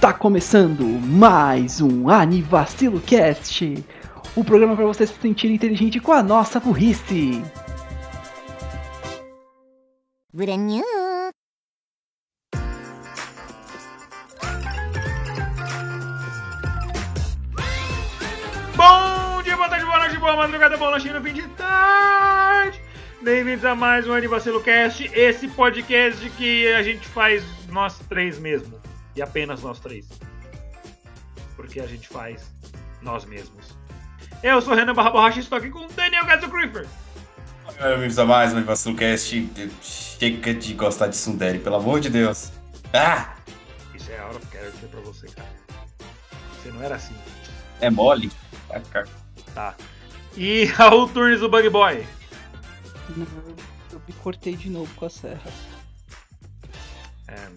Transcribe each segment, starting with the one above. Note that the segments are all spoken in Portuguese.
Tá começando mais um Anivacilo Cast, o programa para você se sentir inteligente com a nossa burrice. Bom dia, boa tarde, boa noite, boa madrugada, boa noite no fim de tarde. Bem-vindos a mais um Anivacilo Cast, esse podcast que a gente faz nós três mesmo. E apenas nós três. Porque a gente faz nós mesmos. Eu sou Renan Barra Borracha e estou aqui com Daniel Gato Creeper. Bem-vindos a mais um VaciloCast. Chega de gostar de Sundere, pelo amor de Deus. Ah! Isso é out of character pra você, cara. Você não era assim. É mole? Cara. Tá. E Raul Turnes do Bug Boy. Não, eu me cortei de novo com a serra. É,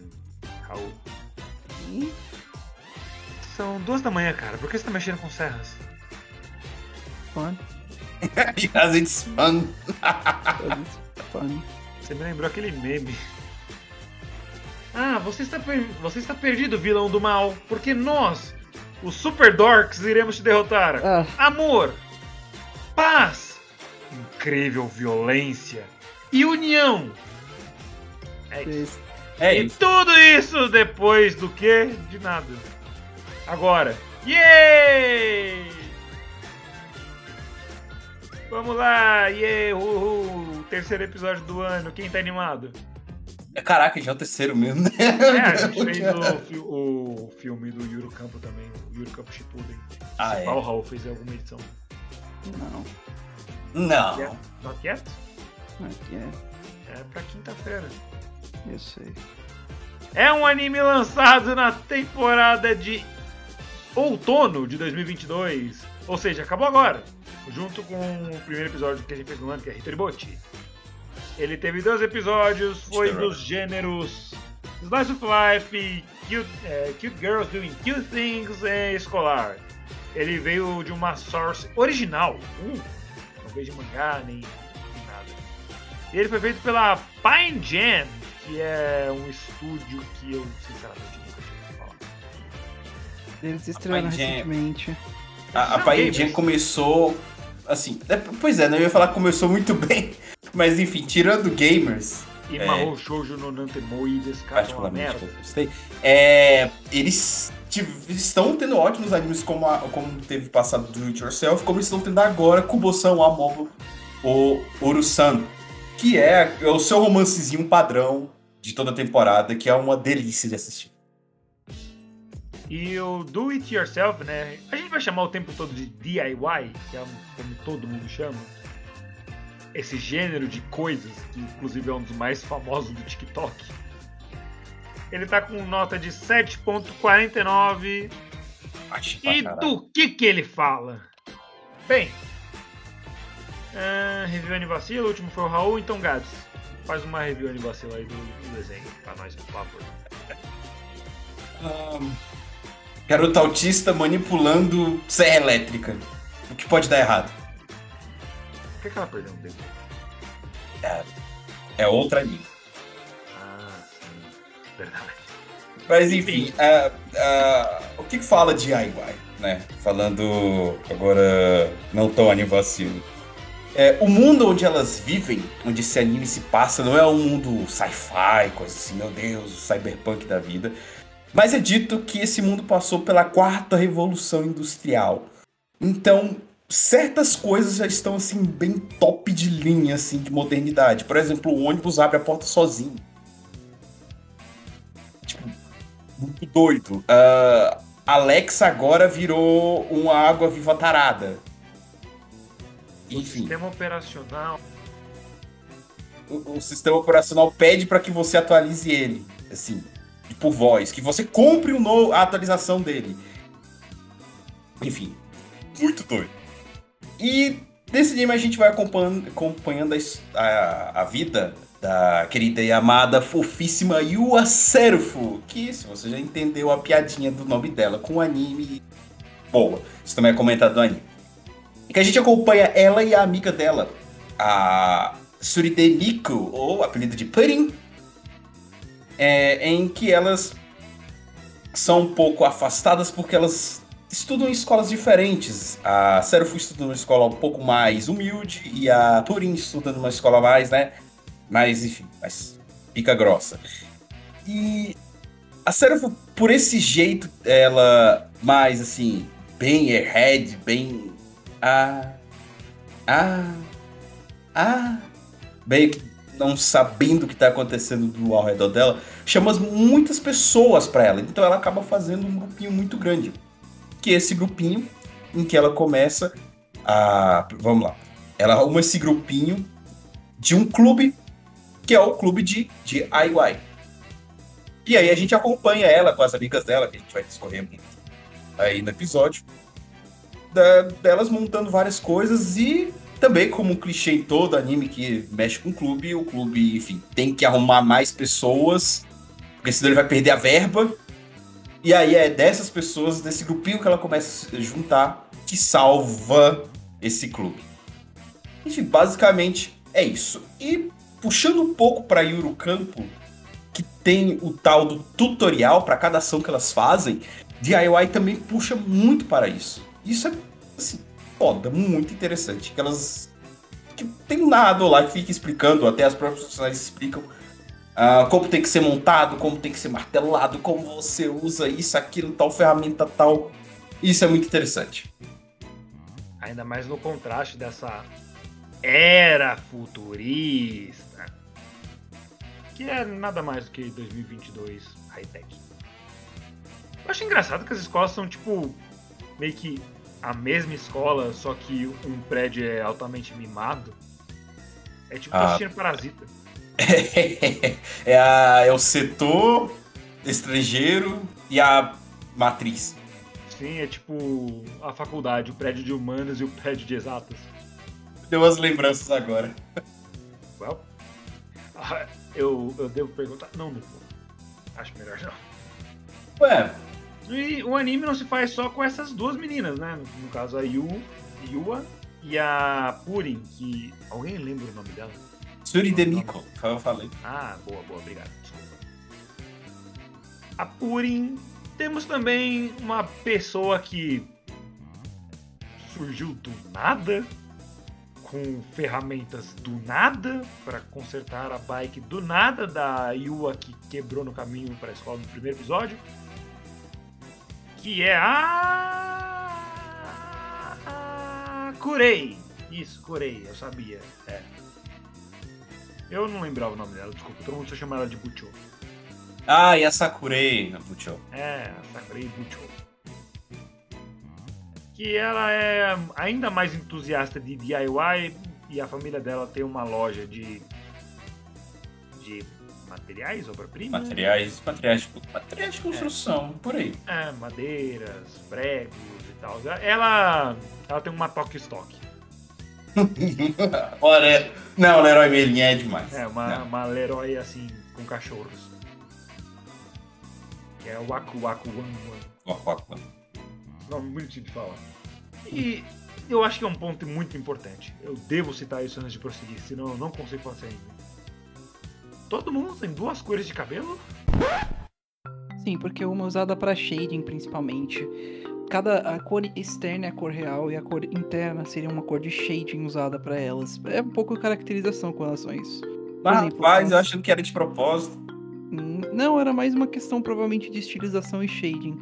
Raul. Ih, São duas da manhã, cara. Por que você tá mexendo com serras? fun, Yes, it's fun. fun. Você me lembrou aquele meme. Ah, você está, per- você está perdido, vilão do mal, porque nós, os Super Dorks, iremos te derrotar. Ah, Amor, paz, incrível violência e união. É isso. É e isso. tudo isso depois do que? De nada. Agora. Yay! Vamos lá, yay, uhul, terceiro episódio do ano, quem tá animado? Caraca, já é o terceiro mesmo, né? É, a gente fez o, o filme do Yuro Campo também, o Yuro Campo Shippuden. Ah, é? Qual o Raul fez em alguma edição? Não, Não. Not yet? aqui é, É pra quinta-feira. eu sei. É um anime lançado na temporada de outono de 2022. Ou seja, acabou agora. Junto com o primeiro episódio que a gente fez no ano, que é Hitoribochi. Ele teve dois episódios, foi dos gêneros Slice of Life, Cute, é, cute Girls Doing Cute Things e escolar. Ele veio de uma source original. Uh, veio de mangá nem, nem nada. E ele foi feito pela Pine Jam, que é um estúdio que eu sinceramente nunca tinha ouvido falar. Eles estrearam Pine Jam. recentemente. A, a Paintinha gamers. começou. Assim, é, pois é, não ia falar que começou muito bem. Mas enfim, tirando gamers, E É. Mahou Shoujo no Nantemoi desse cara é uma particularmente merda. eu gostei, é, eles estão tendo ótimos animes como, a- como teve passado do It Yourself, como estão tendo agora Kubo-san Amobo o Uru-san, que é, é o seu romancezinho padrão de toda a temporada, que é uma delícia de assistir. E o Do It Yourself, né? A gente vai chamar o tempo todo de DIY, que é como todo mundo chama. Esse gênero de coisas, que inclusive é um dos mais famosos do TikTok. Ele tá com nota de 7.49 Acho pra E do que que ele fala? Bem, ah, review Anivacilo, o último foi o Raul, então Gads, faz uma review Anivacilo aí do, do desenho pra nós, por favor. Ahn, garota autista manipulando serra elétrica. O que pode dar errado? Que, que ela perdeu um dedo? É outra anime. Ah, sim, verdade. Mas enfim, ah, ah, o que fala de DIY, né? Falando agora não tão anivacilo. É, o mundo onde elas vivem, onde esse anime se passa, não é um mundo sci-fi, coisa assim, meu Deus, cyberpunk da vida. Mas é dito que esse mundo passou pela quarta revolução industrial. Então, certas coisas já estão assim bem top de linha assim de modernidade. Por exemplo, o ônibus abre a porta sozinho. Tipo, muito doido. Ah, Alexa agora virou uma água viva tarada. O Enfim, sistema operacional. o, o sistema operacional pede para que você atualize ele, assim, por voz, que você compre um novo, a atualização dele. Enfim, muito doido. E nesse anime a gente vai acompanhando, acompanhando a, a, a vida da querida e amada, fofíssima Yua Serfu, que se você já entendeu a piadinha do nome dela com o anime, boa. Isso também é comentado no anime. E que a gente acompanha ela e a amiga dela, a Suride Miku, ou apelido de Pudding, é, em que elas são um pouco afastadas porque elas estudam em escolas diferentes. A Seraph estuda numa escola um pouco mais humilde e a Turing estuda numa escola mais, né? Mais, enfim, mais pica grossa. E a Seraph, por esse jeito, ela mais assim, bem airhead, bem. Ah. Ah. Ah. Bem não sabendo o que está acontecendo do, ao redor dela, chama muitas pessoas para ela. Então ela acaba fazendo um grupinho muito grande. Que é esse grupinho em que ela começa a. Vamos lá. Ela arruma esse grupinho de um clube, que é o clube de, de IY. E aí a gente acompanha ela com as amigas dela, que a gente vai discorrer muito aí no episódio. Da, delas montando várias coisas e também, como um clichê em todo anime que mexe com o clube, o clube, enfim, tem que arrumar mais pessoas, porque senão ele vai perder a verba. E aí é dessas pessoas, desse grupinho que ela começa a juntar, que salva esse clube. Enfim, basicamente é isso. E puxando um pouco para Yuru Campo, que tem o tal do tutorial para cada ação que elas fazem, DIY também puxa muito para isso. Isso é assim, foda, muito interessante. Que elas. Que tem um narrador lá que fica explicando, até as próprias personagens explicam uh, como tem que ser montado, como tem que ser martelado, como você usa isso, aquilo, tal ferramenta, tal. Isso é muito interessante. Ainda mais no contraste dessa era futurista, que é nada mais do que 2022 high-tech. Eu acho engraçado que as escolas são, tipo, meio que a mesma escola, só que um prédio é altamente mimado. É tipo ah. assistindo Parasita. é, a, é o setor estrangeiro e a matriz. Sim, é tipo a faculdade, o prédio de humanas e o prédio de exatas. Deu umas lembranças agora. Well, ah, eu, eu devo perguntar. Não, não. Acho melhor não. Ué, e o anime não se faz só com essas duas meninas, né? No caso, a Yu, Yua e a Purin, que. Alguém lembra o nome dela? Suri Demiko, eu falei. Ah, boa, boa, obrigado. Desculpa. A Purin. Temos também uma pessoa que surgiu do nada, com ferramentas do nada, para consertar a bike do nada da Yua que quebrou no caminho para a escola no primeiro episódio que é a. Curei. Isso, Curei, eu sabia. É. Eu não lembrava o nome dela, desculpa. Todo mundo só chama ela de Bucho. Ah, e a Sakurei Bucho. É, a Sakurei Bucho. Que ela é ainda mais entusiasta de DIY e a família dela tem uma loja de. de materiais, obra-prima? Materiais, materiais, materiais de construção, é. por aí. É, madeiras, pregos e tal. Ela, ela tem uma toque estoque. Olha, não, Leroy Merlin é demais. É, uma, uma Leroy assim, com cachorros. Que é o Waku Waku Wan Wan. Waku Waku Wan. Nome bonitinho de falar. E eu acho que é um ponto muito importante. Eu devo citar isso antes de prosseguir, senão eu não consigo fazer ainda. Todo mundo tem duas cores de cabelo? Sim, porque uma é usada para shading principalmente. Cada a cor externa é a cor real e a cor interna seria uma cor de shading usada para elas. É um pouco caracterização com relação a isso. Mas, exemplo, rapaz, eu achando que era de propósito. Hum, não, era mais uma questão provavelmente de estilização e shading.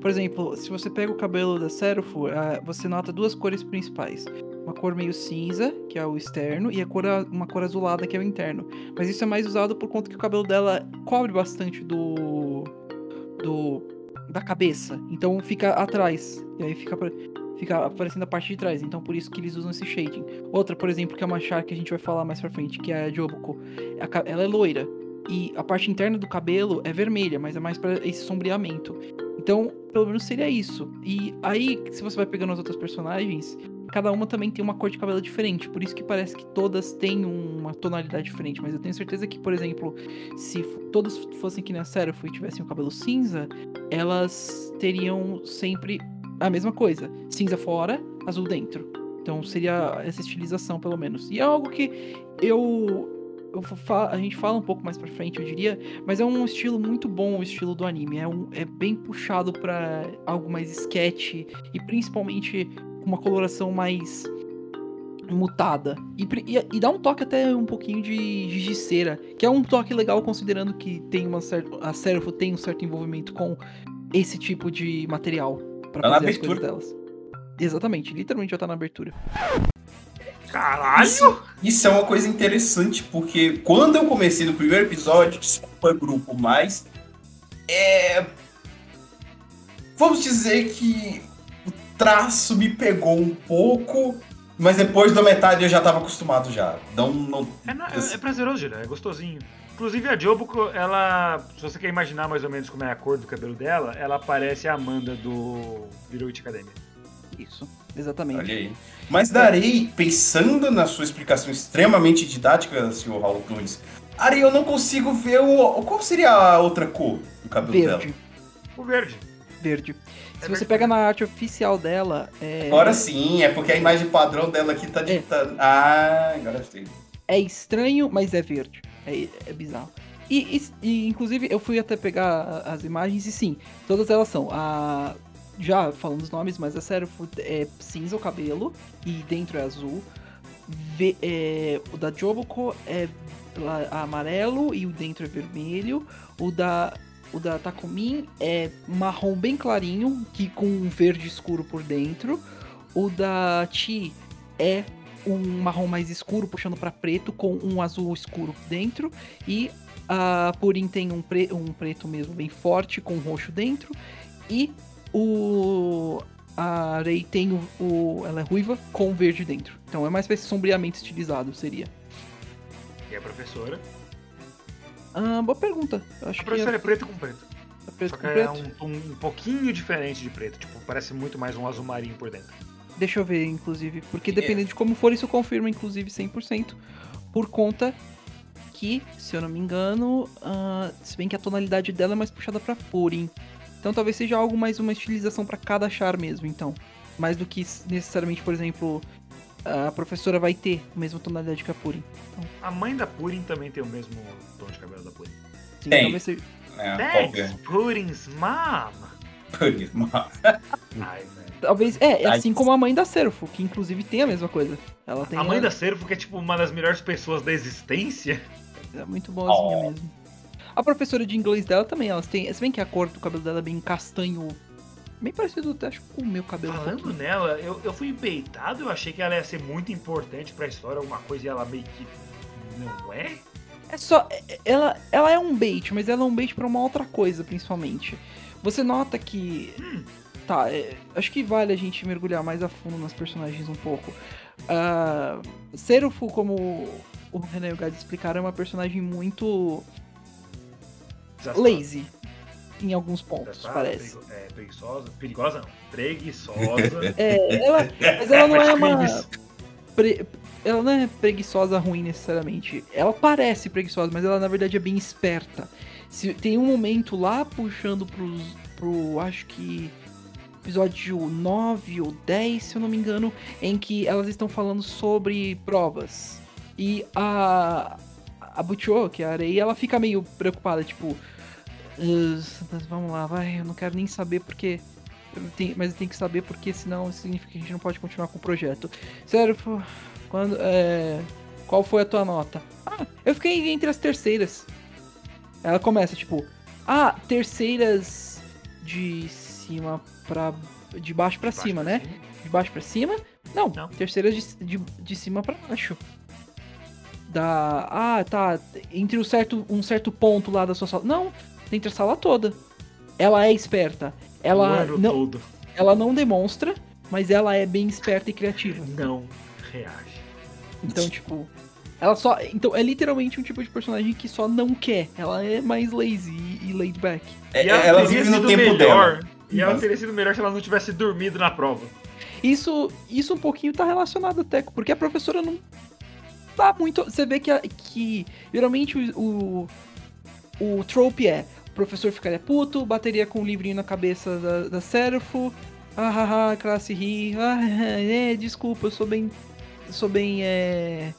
Por exemplo, se você pega o cabelo da Seraph, ah, você nota duas cores principais uma cor meio cinza, que é o externo, e a cor, uma cor azulada, que é o interno. Mas isso é mais usado por conta que o cabelo dela cobre bastante do. do da cabeça. Então fica atrás. E aí fica, fica aparecendo a parte de trás. Então por isso que eles usam esse shading. Outra, por exemplo, que é uma char que a gente vai falar mais pra frente, que é a Joboko. Ela é loira. E a parte interna do cabelo é vermelha, mas é mais para esse sombreamento. Então, pelo menos seria isso. E aí, se você vai pegando as outras personagens, cada uma também tem uma cor de cabelo diferente, por isso que parece que todas têm uma tonalidade diferente. Mas eu tenho certeza que, por exemplo, se todas fossem que nem a Seraph e tivessem o cabelo cinza, elas teriam sempre a mesma coisa: cinza fora, azul dentro. Então seria essa estilização, pelo menos. E é algo que eu a gente fala um pouco mais pra frente, eu diria, mas é um estilo muito bom o estilo do anime. É, um, é bem puxado pra algo mais sketch e principalmente uma coloração mais mutada. E, e- e dá um toque até um pouquinho de gigiceira, que é um toque legal considerando que tem uma certa, a Seraph tem um certo envolvimento com esse tipo de material pra Tá fazer as coisas delas. Exatamente, literalmente já tá na abertura. Caralho! Isso, isso é uma coisa interessante, porque quando eu comecei no primeiro episódio, desculpa grupo, mas. É. Vamos dizer que o traço me pegou um pouco, mas depois da metade eu já tava acostumado já. Não, não, É, é- é prazeroso, Julia, é gostosinho. Inclusive a Jobuko, ela. Se você quer imaginar mais ou menos como é a cor do cabelo dela, ela parece a Amanda do Witch Academia. Isso, exatamente. Olha aí. Mas darei, pensando na sua explicação extremamente didática, senhor Raul Nunes, Ari, eu não consigo ver o. Qual seria a outra cor do cabelo Verde, dela? O verde. verde. Se É você pega na arte oficial dela, é, Agora sim, é porque a imagem padrão dela aqui tá É. ditando. Ah, agora sei. é estranho, mas é verde. É, é bizarro. E, e- e, inclusive, eu fui até pegar as imagens e sim, todas elas são. A, já falando os nomes, mas a Seraph é cinza o cabelo e dentro é azul. Ve- é, o da Joboko é amarelo e o dentro é vermelho. O da, o da Takumin é marrom bem clarinho, que com um verde escuro por dentro. O da Chi é um marrom mais escuro puxando pra preto com um azul escuro dentro. E a Purin tem um, pre- um preto mesmo bem forte com roxo dentro. E o a Rei tem o, o- ela é ruiva com verde dentro. Então é mais pra esse sombreamento estilizado, seria. E a professora. Ah, boa pergunta. Eu acho A que professora é é preto com preto. preto Só com que é preto. um tom um pouquinho diferente de preto. Tipo, parece muito mais um azul marinho por dentro. Deixa eu ver, inclusive. Porque É. dependendo de como for, isso confirma, inclusive, 100%. Por conta que, se eu não me engano, ah, se bem que a tonalidade dela é mais puxada pra Purim. Então talvez seja algo mais uma estilização pra cada char mesmo, então. Mais do que necessariamente, por exemplo, a professora vai ter a mesma tonalidade que a Purim. A mãe da Purin também tem o mesmo tom de cabelo da Purin. Sim, Tem. talvez seja. É, Thanks, qualquer. Purin's mom. Purismo. Ai, velho. Talvez. É, é assim como a mãe da Serfo, que inclusive tem a mesma coisa. Ela tem A mãe da Servo, que é tipo uma das melhores pessoas da existência. É muito boazinha Oh. mesmo. A professora de inglês dela também, elas têm. Se bem que a cor do cabelo dela é bem castanho. Bem parecido acho, com o meu cabelo. um Falando pouquinho. nela, eu, eu fui empeitado, eu achei que ela ia ser muito importante pra história, alguma coisa e ela meio que não é. É só. é- Ela, ela é um bait, mas ela é um bait pra uma outra coisa, principalmente. Você nota que. Tá, é, acho que vale a gente mergulhar mais a fundo nas personagens um pouco. Uh, Serufu, como o René e o Gad explicaram, é uma personagem muito Desastrosa. lazy. Em alguns pontos, Desastrosa, parece. perigo- é, preguiçosa. Perigosa não. Preguiçosa. É, ela, mas ela não é uma. pre- ela não é preguiçosa ruim necessariamente. Ela parece preguiçosa, mas ela na verdade é bem esperta. Se, tem um momento lá puxando pros, pro. Acho que. Episódio 9 ou 10, se eu não me engano, em que elas estão falando sobre provas. E a. A Butchô, que é a areia, ela fica meio preocupada, tipo. "Ah, vamos lá, vai, eu não quero nem saber porque. mas eu tenho que saber porque senão significa que a gente não pode continuar com o projeto. Sério, quando. É, qual foi a tua nota? Ah, eu fiquei entre as terceiras. Ela começa, tipo, ah, terceiras de cima pra. De baixo pra cima, né? De baixo pra cima? Não, Não. terceiras de, de, de cima pra baixo. Da. Ah, tá. Entre um certo, um certo ponto lá da sua sala. Não, entre a sala toda. Ela é esperta. O Ela ano não, todo. ela não demonstra, mas ela é bem esperta e criativa. Não reage. Então, tipo. Ela só. Então, é literalmente um tipo de personagem que só não quer. Ela é mais lazy e, e laid back. É, E ela, ela teria vive no sido tempo melhor. dela. E ela Mas- teria sido melhor se ela não tivesse dormido na prova. Isso, isso um pouquinho tá relacionado até, porque a professora não tá muito. Você vê que, que geralmente o, o, trope é: o professor ficaria puto, bateria com o livrinho na cabeça da, da Serafo, ah, ah, ah, classe ri, ah, é, desculpa, eu sou bem. Sou bem. É,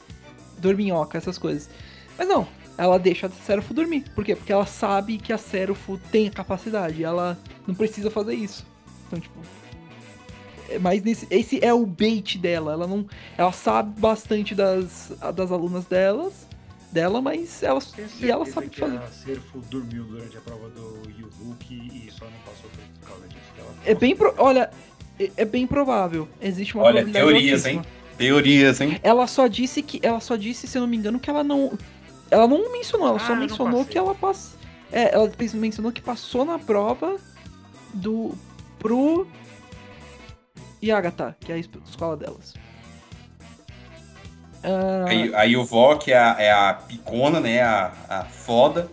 dorminhoca, essas coisas. Mas não, ela deixa a Serafo dormir. Por quê? Porque ela sabe que a Serafo tem a capacidade. Ela não precisa fazer isso. Então, tipo. Mais nesse, esse é o bait dela. Ela não. Ela sabe bastante das, das alunas delas. Dela, mas ela, e ela sabe que fazer. a Serfo dormiu durante a prova do Yuhuki e só não passou por causa disso. É bem. Pro, olha, é, é bem provável. Existe uma Olha, probabilidade teorias, altíssima. hein? Teorias, hein? Ela só disse que. Ela só disse, se eu não me engano, que ela não. Ela não mencionou, ela Ah, só mencionou que ela passou. É, ela mencionou que passou na prova do. pro. Yagata, que é a es- escola delas. Ah, Aí, aí o Vok é a, é a picona, né? A, a foda.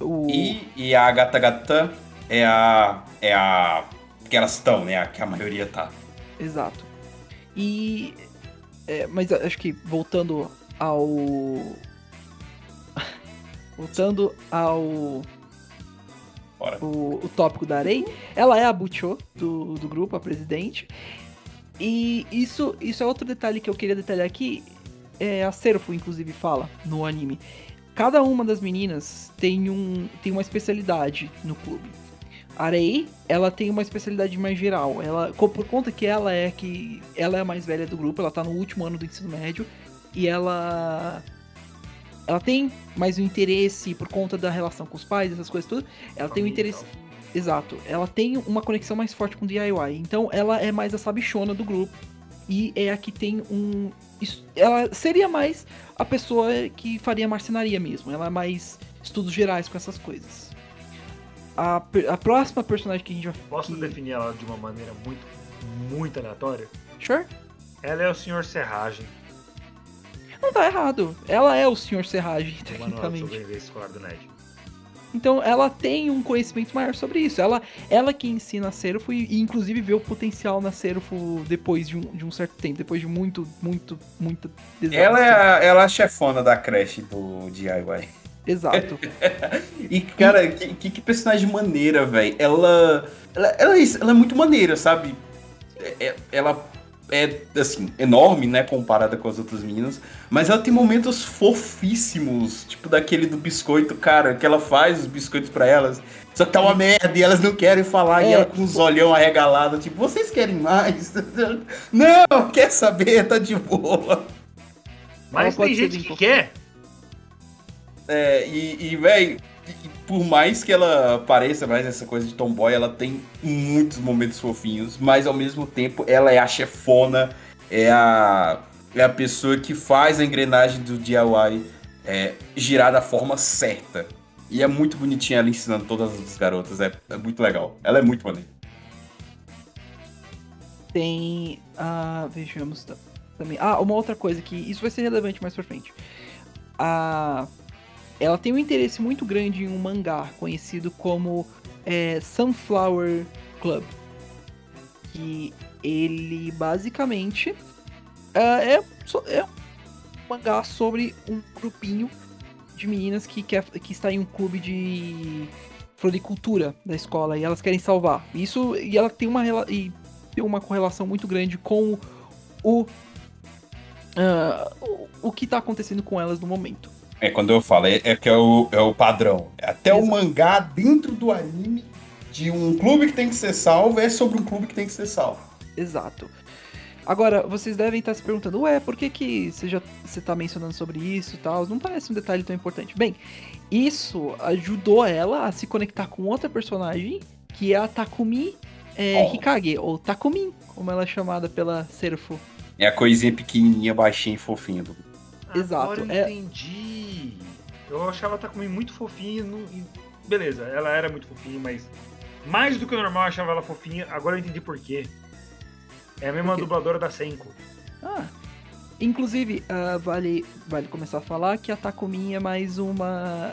o, E, e a Gata Gata é a. É a. Que elas estão, né? A que a maioria tá. Exato. E. é, mas acho que voltando ao. voltando ao. O, o tópico da Arei. Ela é a Butcho do, do grupo, a presidente. E isso, isso é outro detalhe que eu queria detalhar aqui. É, a Serfu, inclusive, fala no anime. Cada uma das meninas tem, um, tem uma especialidade no clube. A Arei, ela tem uma especialidade mais geral. Ela, por conta que ela é que ela é a mais velha do grupo, ela tá no último ano do ensino médio e ela ela tem mais um interesse por conta da relação com os pais, essas coisas tudo. Ela tem um interesse tal. Exato. Ela tem uma conexão mais forte com o DIY. Então ela é mais a sabichona do grupo. E é a que tem um. Ela seria mais a pessoa que faria marcenaria mesmo. Ela é mais estudos gerais com essas coisas. A, a próxima personagem que a gente vai. Posso que- definir ela de uma maneira muito, muito aleatória? Sure? Ela é o Sr. Serragem, Não tá errado. Ela é o Sr. Serragem, tecnicamente. Então ela tem um conhecimento maior sobre isso. Ela, ela que ensina a Serafo e, e inclusive vê o potencial na Serafo depois de um, de um certo tempo, depois de muito, muito, muito desastre. Ela é a, ela é a chefona da creche do DIY. Exato. E, cara, que, que, que personagem maneira, velho. Ela, ela, ela, é isso, ela é muito maneira, sabe? É- é- ela é, assim, enorme, né, comparada com as outras meninas. Mas ela tem momentos fofíssimos, tipo daquele do biscoito, cara, que ela faz os biscoitos pra elas. Só que tá uma merda e elas não querem falar. É, e ela com os olhão arregalados, tipo, vocês querem mais? Não, quer saber, tá de boa. Mas tem gente que quer. É, e, e velho, por mais que ela pareça mais essa coisa de tomboy, ela tem muitos momentos fofinhos, mas ao mesmo tempo ela é a chefona, é a, é a pessoa que faz a engrenagem do DIY é, girar da forma certa. E é muito bonitinha ela ensinando todas as garotas, é, é muito legal. Ela é muito maneira. Tem. Ah, vejamos ta- também. Ah, uma outra coisa que isso vai ser relevante mais pra frente. A, ela tem um interesse muito grande em um mangá conhecido como é, Sunflower Club. Que ele basicamente é, so- é um mangá sobre um grupinho de meninas que, quer, que está em um clube de floricultura da escola e elas querem salvar. Isso e ela tem uma e tem uma correlação muito grande com o ah, o, o que tá acontecendo com elas no momento. É, quando eu falo, é, é que é o, é o padrão. Até o Exato. mangá dentro do anime de um clube que tem que ser salvo é sobre um clube que tem que ser salvo. Exato. Agora, vocês devem estar se perguntando, ué, por que, que você já você tá mencionando sobre isso e tal? Não parece um detalhe tão importante. Bem, isso ajudou ela a se conectar com outra personagem, que é a Takumi é, Oh. Hikage, ou Takumin, como ela é chamada pela Serfu. É a coisinha pequenininha, baixinha e fofinha do Exato, Agora é- eu entendi. Eu achava a Takumi muito fofinha. no- Beleza, ela era muito fofinha, mas mais do que o normal eu achava ela fofinha. Agora eu entendi por quê. É a mesma dubladora da Senko. Ah. Inclusive, ah, vale, vale começar a falar que a Takumi é mais uma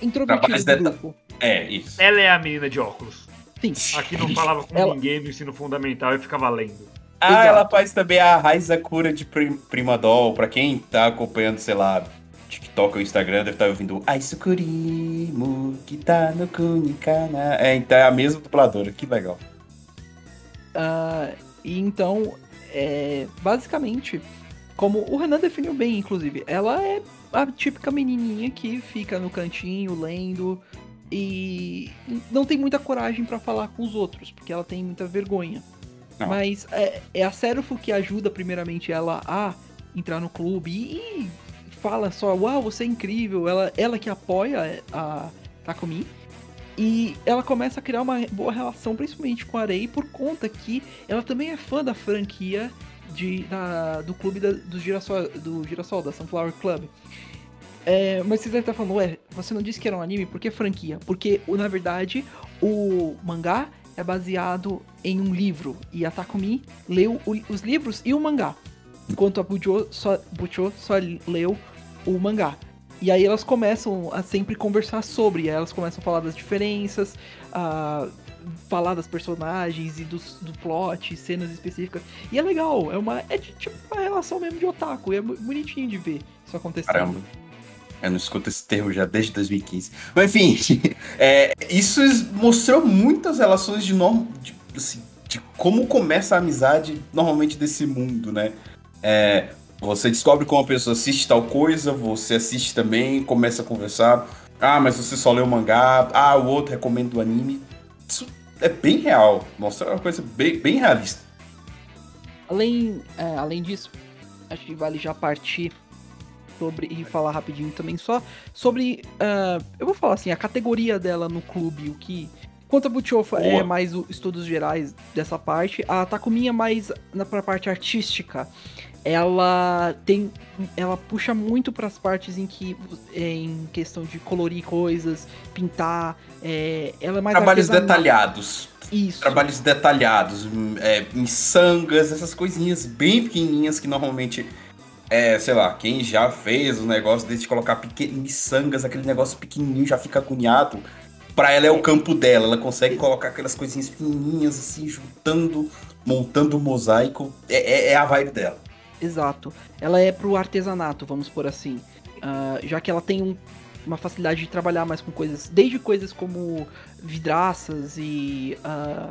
introvertida do grupo. É, isso. Ela é a menina de óculos. Sim. Aqui não falava com Ela- ninguém no ensino fundamental e ficava lendo. Ah, Exato. ela faz também a Raiza Cura de Prim Prima Doll. Pra quem tá acompanhando, sei lá, TikTok ou Instagram, deve estar ouvindo Aisukurimu, que tá no Kunikana. É, então é a mesma dubladora, que legal. Ah, e então, é, basicamente, Como o Renan definiu bem, inclusive, ela é a típica menininha que fica no cantinho lendo e não tem muita coragem pra falar com os outros, porque ela tem muita vergonha. Não. Mas é, é a Seraph que ajuda primeiramente ela a entrar no clube e, fala só, uau, você é incrível, ela, ela que apoia a Takumi. E ela começa a criar uma boa relação, principalmente com a Rei, por conta que ela também é fã da franquia de, da- do clube da- do, Girassol, do Girassol, da Sunflower Club. É, mas vocês devem estar falando, ué, você não disse que era um anime, por que franquia? Porque, na verdade, o mangá é baseado em um livro, e a Takumi leu o- os livros e o mangá, enquanto a Bujo só, Bucho só leu o mangá. E aí elas começam a sempre conversar sobre, e aí elas começam a falar das diferenças, a falar das personagens e dos, do plot, cenas específicas. E é legal, é uma é tipo uma relação mesmo de otaku, e é bonitinho de ver isso acontecendo. Caramba. Eu não escuto esse termo já desde 2015. Mas enfim, é, isso mostrou muitas relações de, norm, de, assim, de como começa a amizade normalmente desse mundo, né? É, você descobre como a pessoa assiste tal coisa, você assiste também, começa a conversar. Ah, mas você só leu o mangá. Ah, o outro recomenda o anime. Isso é bem real. Mostra uma coisa bem, bem realista. Além, é, além disso, acho que vale já partir sobre e falar rapidinho também só sobre. ah, eu vou falar assim, a categoria dela no clube, o que. Enquanto a Buchofa é mais os estudos gerais dessa parte, a Takumi é mais na pra parte artística. Ela tem. Ela puxa muito para as partes em que. Em questão de colorir coisas, pintar. é, ela é mais Trabalhos artesanal. detalhados. Isso. trabalhos detalhados, hum, é, miçangas, essas coisinhas bem pequenininhas que normalmente, é, sei lá, quem já fez o negócio desse de colocar miçangas, aquele negócio pequenininho já fica agoniado. Pra ela é o campo dela, ela consegue colocar aquelas coisinhas pequenininhas assim, juntando, montando um mosaico. É, é- é a vibe dela. Exato. Ela é pro artesanato, vamos por assim. Ah, já que ela tem um- uma facilidade de trabalhar mais com coisas, desde coisas como vidraças e ah,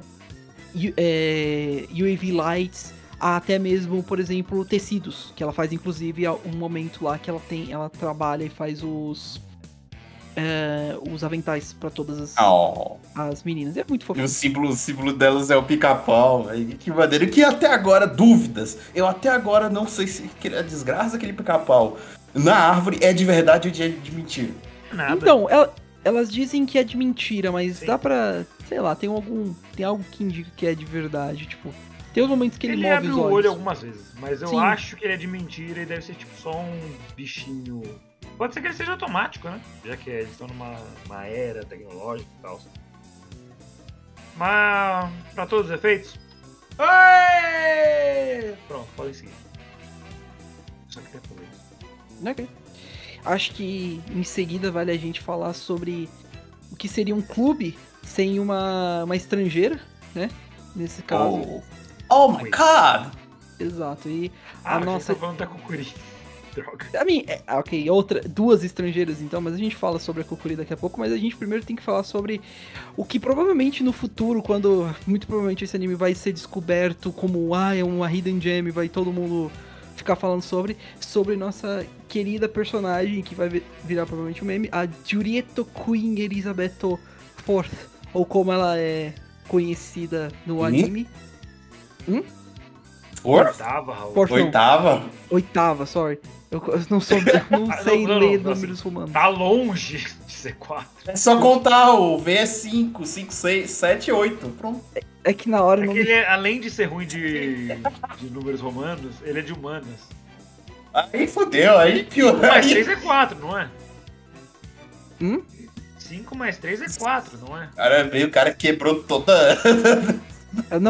U- é, UAV lights, até mesmo, por exemplo, tecidos, que ela faz inclusive um momento lá que ela tem, ela trabalha e faz os é, os aventais pra todas as, Oh. as meninas. É muito E fofinho. o símbolo, o símbolo delas é o pica-pau. Que maneiro. Que até agora, dúvidas. Eu até agora não sei se aquele- a desgraça daquele pica-pau na árvore é de verdade ou de, de mentira. Nada. Então, ela- elas dizem que é de mentira, mas Sim. dá pra. Sei lá, tem algum. Tem algo que indica que é de verdade. Tipo, tem os momentos que ele, ele move abre os o olhos. olho algumas vezes, mas eu Sim. acho que ele é de mentira e deve ser tipo só um bichinho. Pode ser que ele seja automático, né? Já que eles estão numa uma era tecnológica e tal. Mas, pra todos os efeitos. Oi! Pronto, podem seguir. Só que depois. Ok. Acho que em seguida vale a gente falar sobre o que seria um clube sem uma, uma estrangeira, né? Nesse caso. Oh, oh my god! Exato. E Ah, a que nossa. tava falando da Kukuri. Droga. A mim, é, ah, ok, outra, duas estrangeiras então, mas a gente fala sobre a Kukuri daqui a pouco, mas a gente primeiro tem que falar sobre o que provavelmente no futuro, quando muito provavelmente esse anime vai ser descoberto como, ah, é uma hidden gem, vai todo mundo ficar falando sobre, sobre nossa querida personagem, que vai vi- virar provavelmente um meme, a Jurieto Queen Elizabeth IV, ou como ela é conhecida no Hum? anime. Fourth? Tava, Raul. Fourth não, Oitava? oitava, sorry. Eu, eu não, sou, eu não Ah, sei não, não, ler não, números romanos. Tá longe de ser 4. É só contar o V é 5, 5, 6, 7, 8. Pronto. É que na hora É não que ele, é, além de ser ruim de, de números romanos, ele é de humanas. Aí fodeu, aí 5 pior. mais Aí... 3 é 4, não é? Hum? 5 mais 3 é 4, não é? Cara, veio, o cara quebrou toda,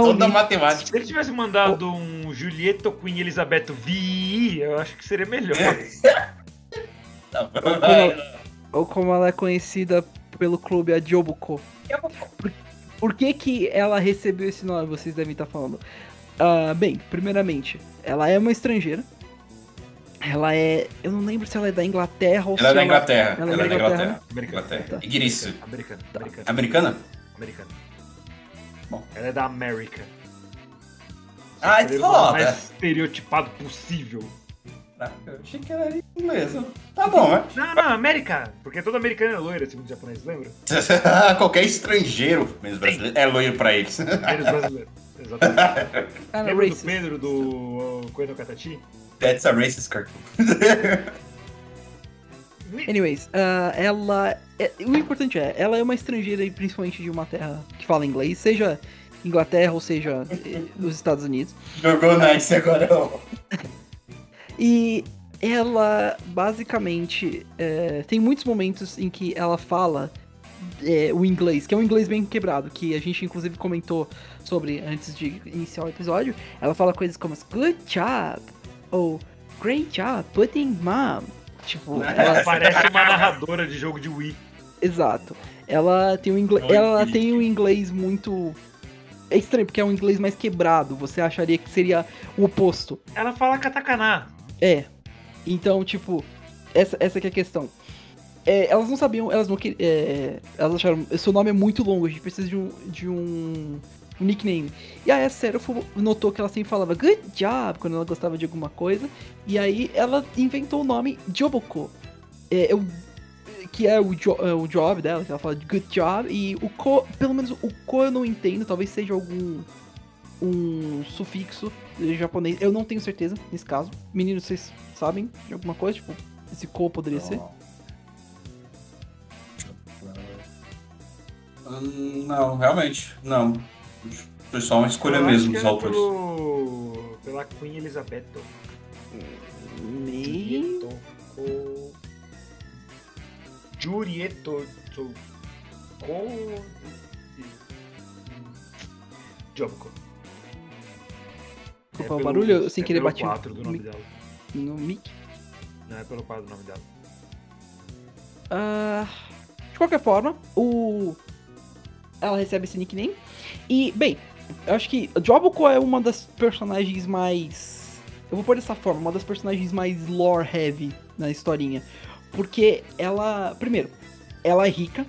toda li. matemática. Se ele tivesse mandado um Julieto Queen Elizabeth VI, eu acho que seria melhor. Tá bom. Ou como, ou como ela é conhecida pelo clube, a Jobuko. Por, por que que ela recebeu esse nome, vocês devem estar falando? Ah, bem, primeiramente, ela é uma estrangeira. Ela é... Eu não lembro se ela é da Inglaterra ou Ela é se da Inglaterra. ela é Ela da é da Inglaterra, Inglaterra. Americana. Inglaterra. Tá. Igriço. Americana. Americana. Americana? Americana. Bom. Ela é da América. Ai, Escolheram o foda. mais estereotipado possível. Caraca, eu achei que era inglesa. Tá bom, né? Não, não, América. Porque todo americano é loiro, segundo o japonês, lembra? Qualquer estrangeiro, menos brasileiro, é loiro pra eles. Menos brasileiro. Exatamente. Cara, Lembra do. Pedro do no Katachi? That's a racist cartoon. Anyways, ah, ela. é- o importante é, ela é uma estrangeira e principalmente de uma terra que fala inglês, seja Inglaterra ou seja eh, os Estados Unidos. Jogou nice agora, ó. E ela basicamente é, tem muitos momentos em que ela fala é, o inglês, que é um inglês bem quebrado, que a gente inclusive comentou sobre antes de iniciar o episódio. Ela fala coisas como good job ou great job putting mom. Tipo, Ela ela, parece uma narradora de jogo de Wii. exato. Ela tem um inglês, Olha ela tem um inglês muito é estranho porque é um inglês mais quebrado. Você acharia que seria o oposto. Ela fala katakana. É. Então, tipo, essa, essa que é a questão. É, elas não sabiam, elas não queriam. É, elas acharam, seu nome é muito longo, a gente precisa de um, de um, um nickname. E a Seraph notou que ela sempre falava good job quando ela gostava de alguma coisa. E aí ela inventou o nome Joboko. É, eu- que é o, jo, é o job dela, que ela fala de good job. E o ko, pelo menos o ko eu não entendo, talvez seja algum um sufixo japonês. Eu não tenho certeza nesse caso. Meninos, vocês sabem de alguma coisa? Tipo, esse ko poderia ser? Hum, Não, realmente, não. Foi só uma escolha mesmo dos autores. Pelo... Pela Queen Elizabeth. Jurieto. Jurieto. Ko... Jobko. Desculpa o barulho, eu sem é querer bati 4 do nome mi- dela. no mic. Não é pelo 4 do nome dela. Ah, de qualquer forma, o. Ela recebe esse nickname. E, bem, eu acho que Joboko é uma das personagens mais. Eu vou pôr dessa forma, uma das personagens mais lore heavy na historinha. Porque ela. Primeiro, ela é rica.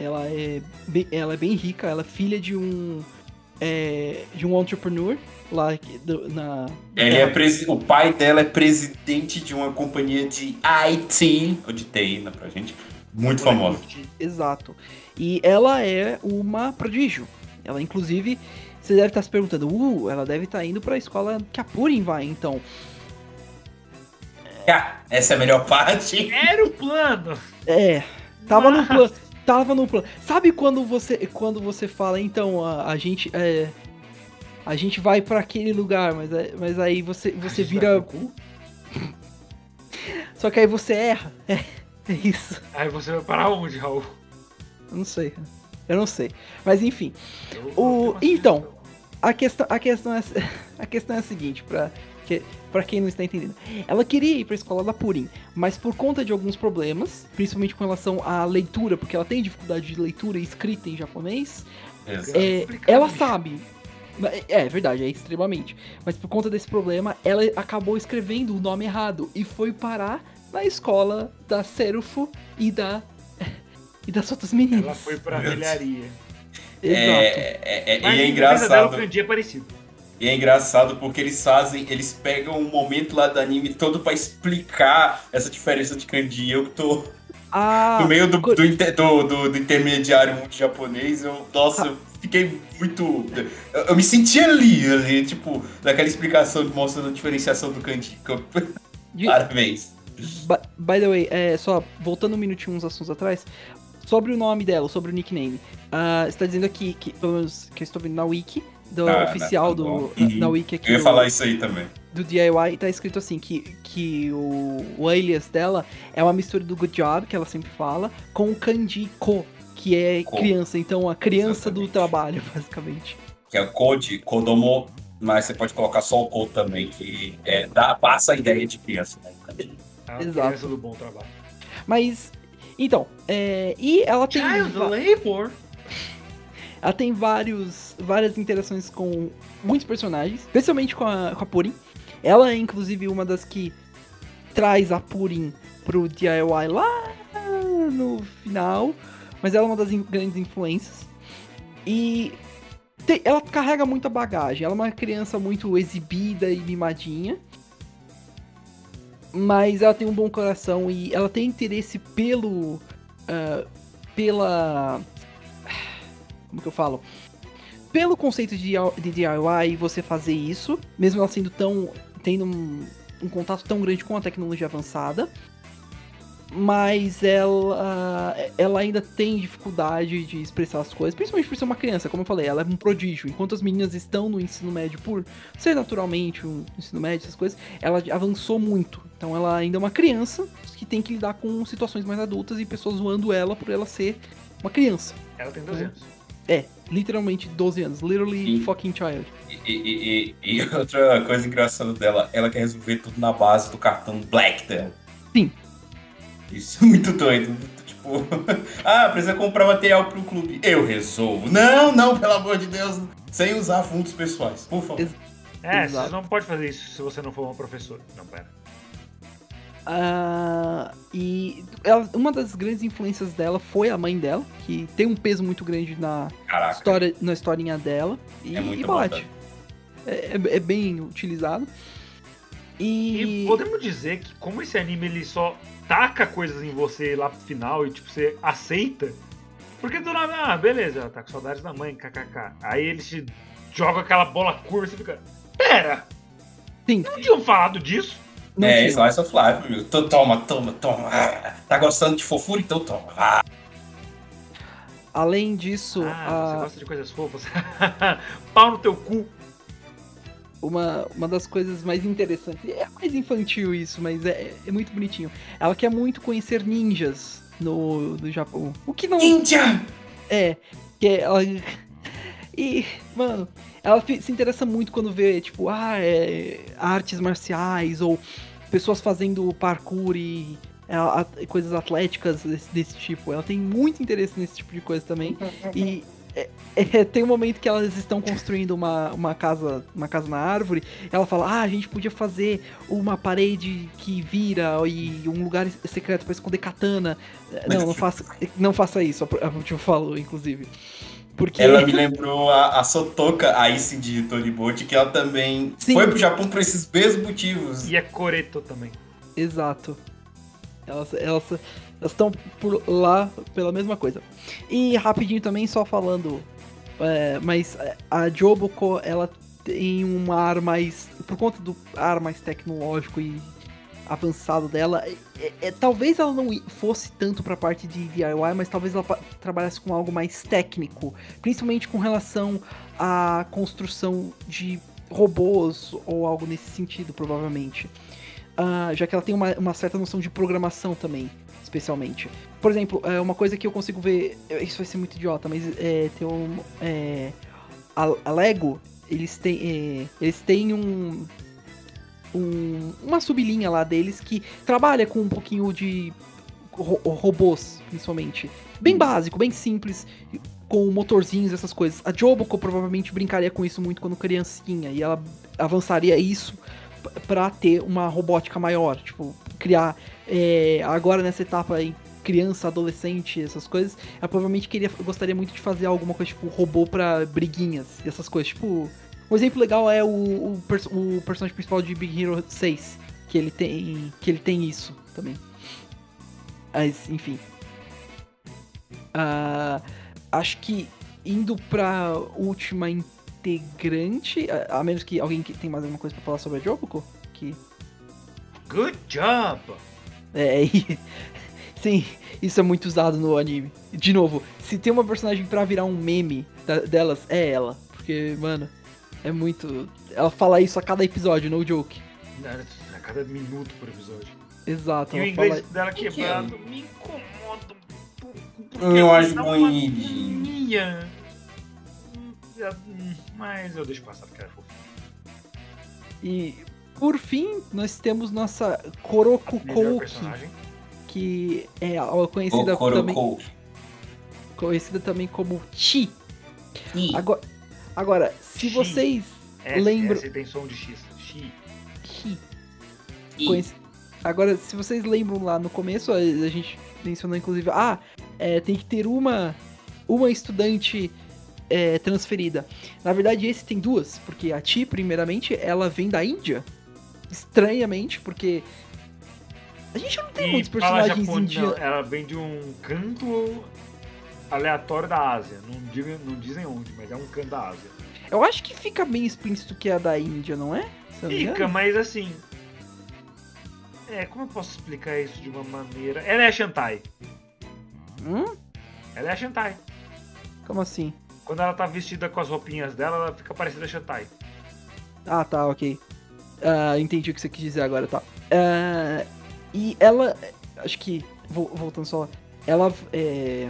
Ela é bem, ela é bem rica. Ela é filha de um. é, de um entrepreneur lá do- na. Ele é presi- O pai dela é presidente de uma companhia de IT, ou de TI, né, pra gente, muito famosa. Exato. E ela é uma prodígio. Ela, inclusive, você deve estar se perguntando, uh, ela deve estar indo pra escola que a Purim vai, então. Ah, essa é a melhor parte. Era o plano! É, tava no Mas- plano. Tava no plano. Sabe quando você quando você fala, então, a, a gente é, a gente vai pra aquele lugar, mas, é- mas aí você você vira, só que aí você erra. É, é isso. Aí você vai parar onde, Raul? Eu não sei. Eu não sei. Mas enfim, O- então, a questão, a questão, é, a questão é a seguinte, pra, que, pra quem não está entendendo. Ela queria ir pra escola da Purim, mas por conta de alguns problemas, principalmente com relação à leitura, porque ela tem dificuldade de leitura e escrita em japonês, é, complicado, ela sabe. É, é verdade, é extremamente. Mas por conta desse problema, ela acabou escrevendo o nome errado e foi parar na escola da Serufo e da. E das outras meninas. Ela foi pra velharia. Exato. É, é- é- Mas e é engraçado. o kanji é parecido. E é engraçado porque eles fazem, eles pegam um momento lá do anime todo pra explicar essa diferença de kanji. Eu que tô Ah, no meio do, do, inter- do- do- do intermediário muito japonês, eu, nossa, eu fiquei muito. Eu, eu me senti ali, ali, tipo, naquela explicação mostrando a diferenciação do kanji. de- Parabéns. By, by the way, é, só voltando um minutinho uns assuntos atrás, sobre o nome dela, sobre o nickname. ah, está dizendo aqui, que, pelo menos que eu estou vendo na wiki, do Ah, oficial tá do, Uhum. na wiki aqui Eu ia do, falar isso aí também. do DIY, tá escrito assim, que, que o, o alias dela é uma mistura do good job, que ela sempre fala, com o kanji ko, que é Ko. criança, então a criança do Exatamente. trabalho, basicamente. Que é o Code, Kodomo, mas você pode colocar só o Code também, que é, dá, passa a ideia de criança, né? A Exato. criança do bom trabalho. Mas, então, é, e ela tem... va- labor. Ela tem vários, várias interações com muitos personagens, especialmente com a, com a Purim. Ela é, inclusive, uma das que traz a Purim pro DIY lá no final. Mas ela é uma das in- grandes influências. E te- ela carrega muita bagagem. Ela é uma criança muito exibida e mimadinha. Mas ela tem um bom coração e ela tem interesse pelo. ah, pela. Como que eu falo? Pelo conceito de, de DIY e você fazer isso, mesmo ela sendo tão. tendo um, um contato tão grande com a tecnologia avançada. Mas ela, ela ainda tem dificuldade de expressar as coisas, principalmente por ser uma criança, como eu falei, ela é um prodígio. Enquanto as meninas estão no ensino médio por ser naturalmente um ensino médio, essas coisas, ela avançou muito. Então ela ainda é uma criança que tem que lidar com situações mais adultas e pessoas zoando ela por ela ser uma criança. Ela tem 12 É. anos. É, literalmente 12 anos. Literally Sim. fucking child. E, e- e- e outra coisa engraçada dela, ela quer resolver tudo na base do cartão Black dela. Sim. Isso é muito doido. Tipo, ah, precisa comprar material pro clube. Eu resolvo. Não, não, pelo amor de Deus. Sem usar fundos pessoais, por favor. Ex- É, Exato. você não pode fazer isso se você não for uma professora. Não, pera. Ah, e ela- uma das grandes influências dela foi a mãe dela, que tem um peso muito grande na Caraca. história, na historinha dela. E, É e bate. É, é- é bem utilizado. E E. podemos dizer que como esse anime ele só taca coisas em você lá pro final e tipo, você aceita. Porque do nada, ah, beleza, ela tá com saudades da mãe, kkk. Aí ele te joga aquela bola curva e você fica. Pera! Sim. Não tinham falado disso? não é, tinha. Slice of Life, meu. Tô- Toma, toma, toma. Ah, tá gostando de fofura? Então toma. Ah, Além disso, Ah, você a- gosta de coisas fofas. Pau no teu cu. Uma, uma das coisas mais interessantes. É mais infantil isso, mas é, é muito bonitinho. Ela quer muito conhecer ninjas no, no Japão. O que não Ninja! é. Que é ela. E, mano, ela se interessa muito quando vê, tipo, ah, é, artes marciais ou pessoas fazendo parkour e é, a- coisas atléticas desse, desse tipo. Ela tem muito interesse nesse tipo de coisa também. E é, é, tem um momento que elas estão construindo uma, uma casa uma casa na árvore. Ela fala: Ah, a gente podia fazer uma parede que vira e um lugar secreto pra esconder katana. Não, não faça, não faça isso. A Motivo falou, inclusive. Porque. Ela me lembrou a, a Sotoka, a Ice de Toribot, que ela também Sim. foi pro Japão por esses mesmos motivos. E é Coreto também. Exato. Elas elas elas estão por lá pela mesma coisa. E rapidinho também, só falando. é, mas é, a Joboko, ela tem um ar mais. Por conta do ar mais tecnológico e avançado dela, é- é- é- talvez ela não fosse tanto pra parte de DIY, mas talvez ela trabalhasse com algo mais técnico, principalmente com relação à construção de robôs ou algo nesse sentido, provavelmente. Ah, já que ela tem uma, uma certa noção de programação também, especialmente. Por exemplo, é uma coisa que eu consigo ver, isso vai ser muito idiota, mas é, tem um, é, a, a Lego, eles têm, é, eles têm um, um- uma sublinha lá deles que trabalha com um pouquinho de ro- robôs, principalmente. Bem básico, bem simples, com motorzinhos, essas coisas. A Joboko provavelmente brincaria com isso muito quando criancinha, e ela avançaria isso p- pra ter uma robótica maior, tipo, criar é, agora nessa etapa aí criança, adolescente, essas coisas, ela provavelmente queria, gostaria muito de fazer alguma coisa tipo robô pra briguinhas e essas coisas, tipo, um exemplo legal é o, o, o personagem principal de Big Hero 6, que ele tem que ele tem isso também. Mas, enfim. Ah, acho que indo pra última integrante, a, a menos que alguém que tem mais alguma coisa pra falar sobre a Joboko, que Good job! é, e- sim, isso é muito usado no anime. De novo, se tem uma personagem pra virar um meme da- delas, é ela. Porque, mano, é muito. Ela fala isso a cada episódio, no joke. A cada minuto por episódio. Exato, E o inglês fala. dela que é? quebrado me incomoda um pouco. porque Eu acho Mas eu deixo passar porque era fofo. E por fim, nós temos nossa Korokukouki, personagem. que é conhecida também, conhecida também como Chi. Agora, agora se Chi. vocês S, lembram. S tem som de X. Chi, ih. Conheci- Agora, se vocês lembram lá no começo, a, a gente mencionou inclusive, ah, é, tem que ter uma, uma estudante é, transferida. Na verdade, esse tem duas, porque a Ti, primeiramente, ela vem da Índia. Estranhamente, porque A gente não tem E muitos personagens indianos. ela vem de um canto aleatório da Ásia. Não, não dizem onde, mas é um canto da Ásia. Eu acho que fica bem explícito que é a da Índia, não é? Não Fica, mas assim. É, como eu posso explicar isso de uma maneira. Ela é a Shantai. Hum? Ela é a Shantai. Como assim? Quando ela tá vestida com as roupinhas dela, ela fica parecida a Shantai. Ah, tá, ok. Ah, entendi o que você quis dizer agora, tá. Ah, e ela, acho que, vo- voltando só, ela, é,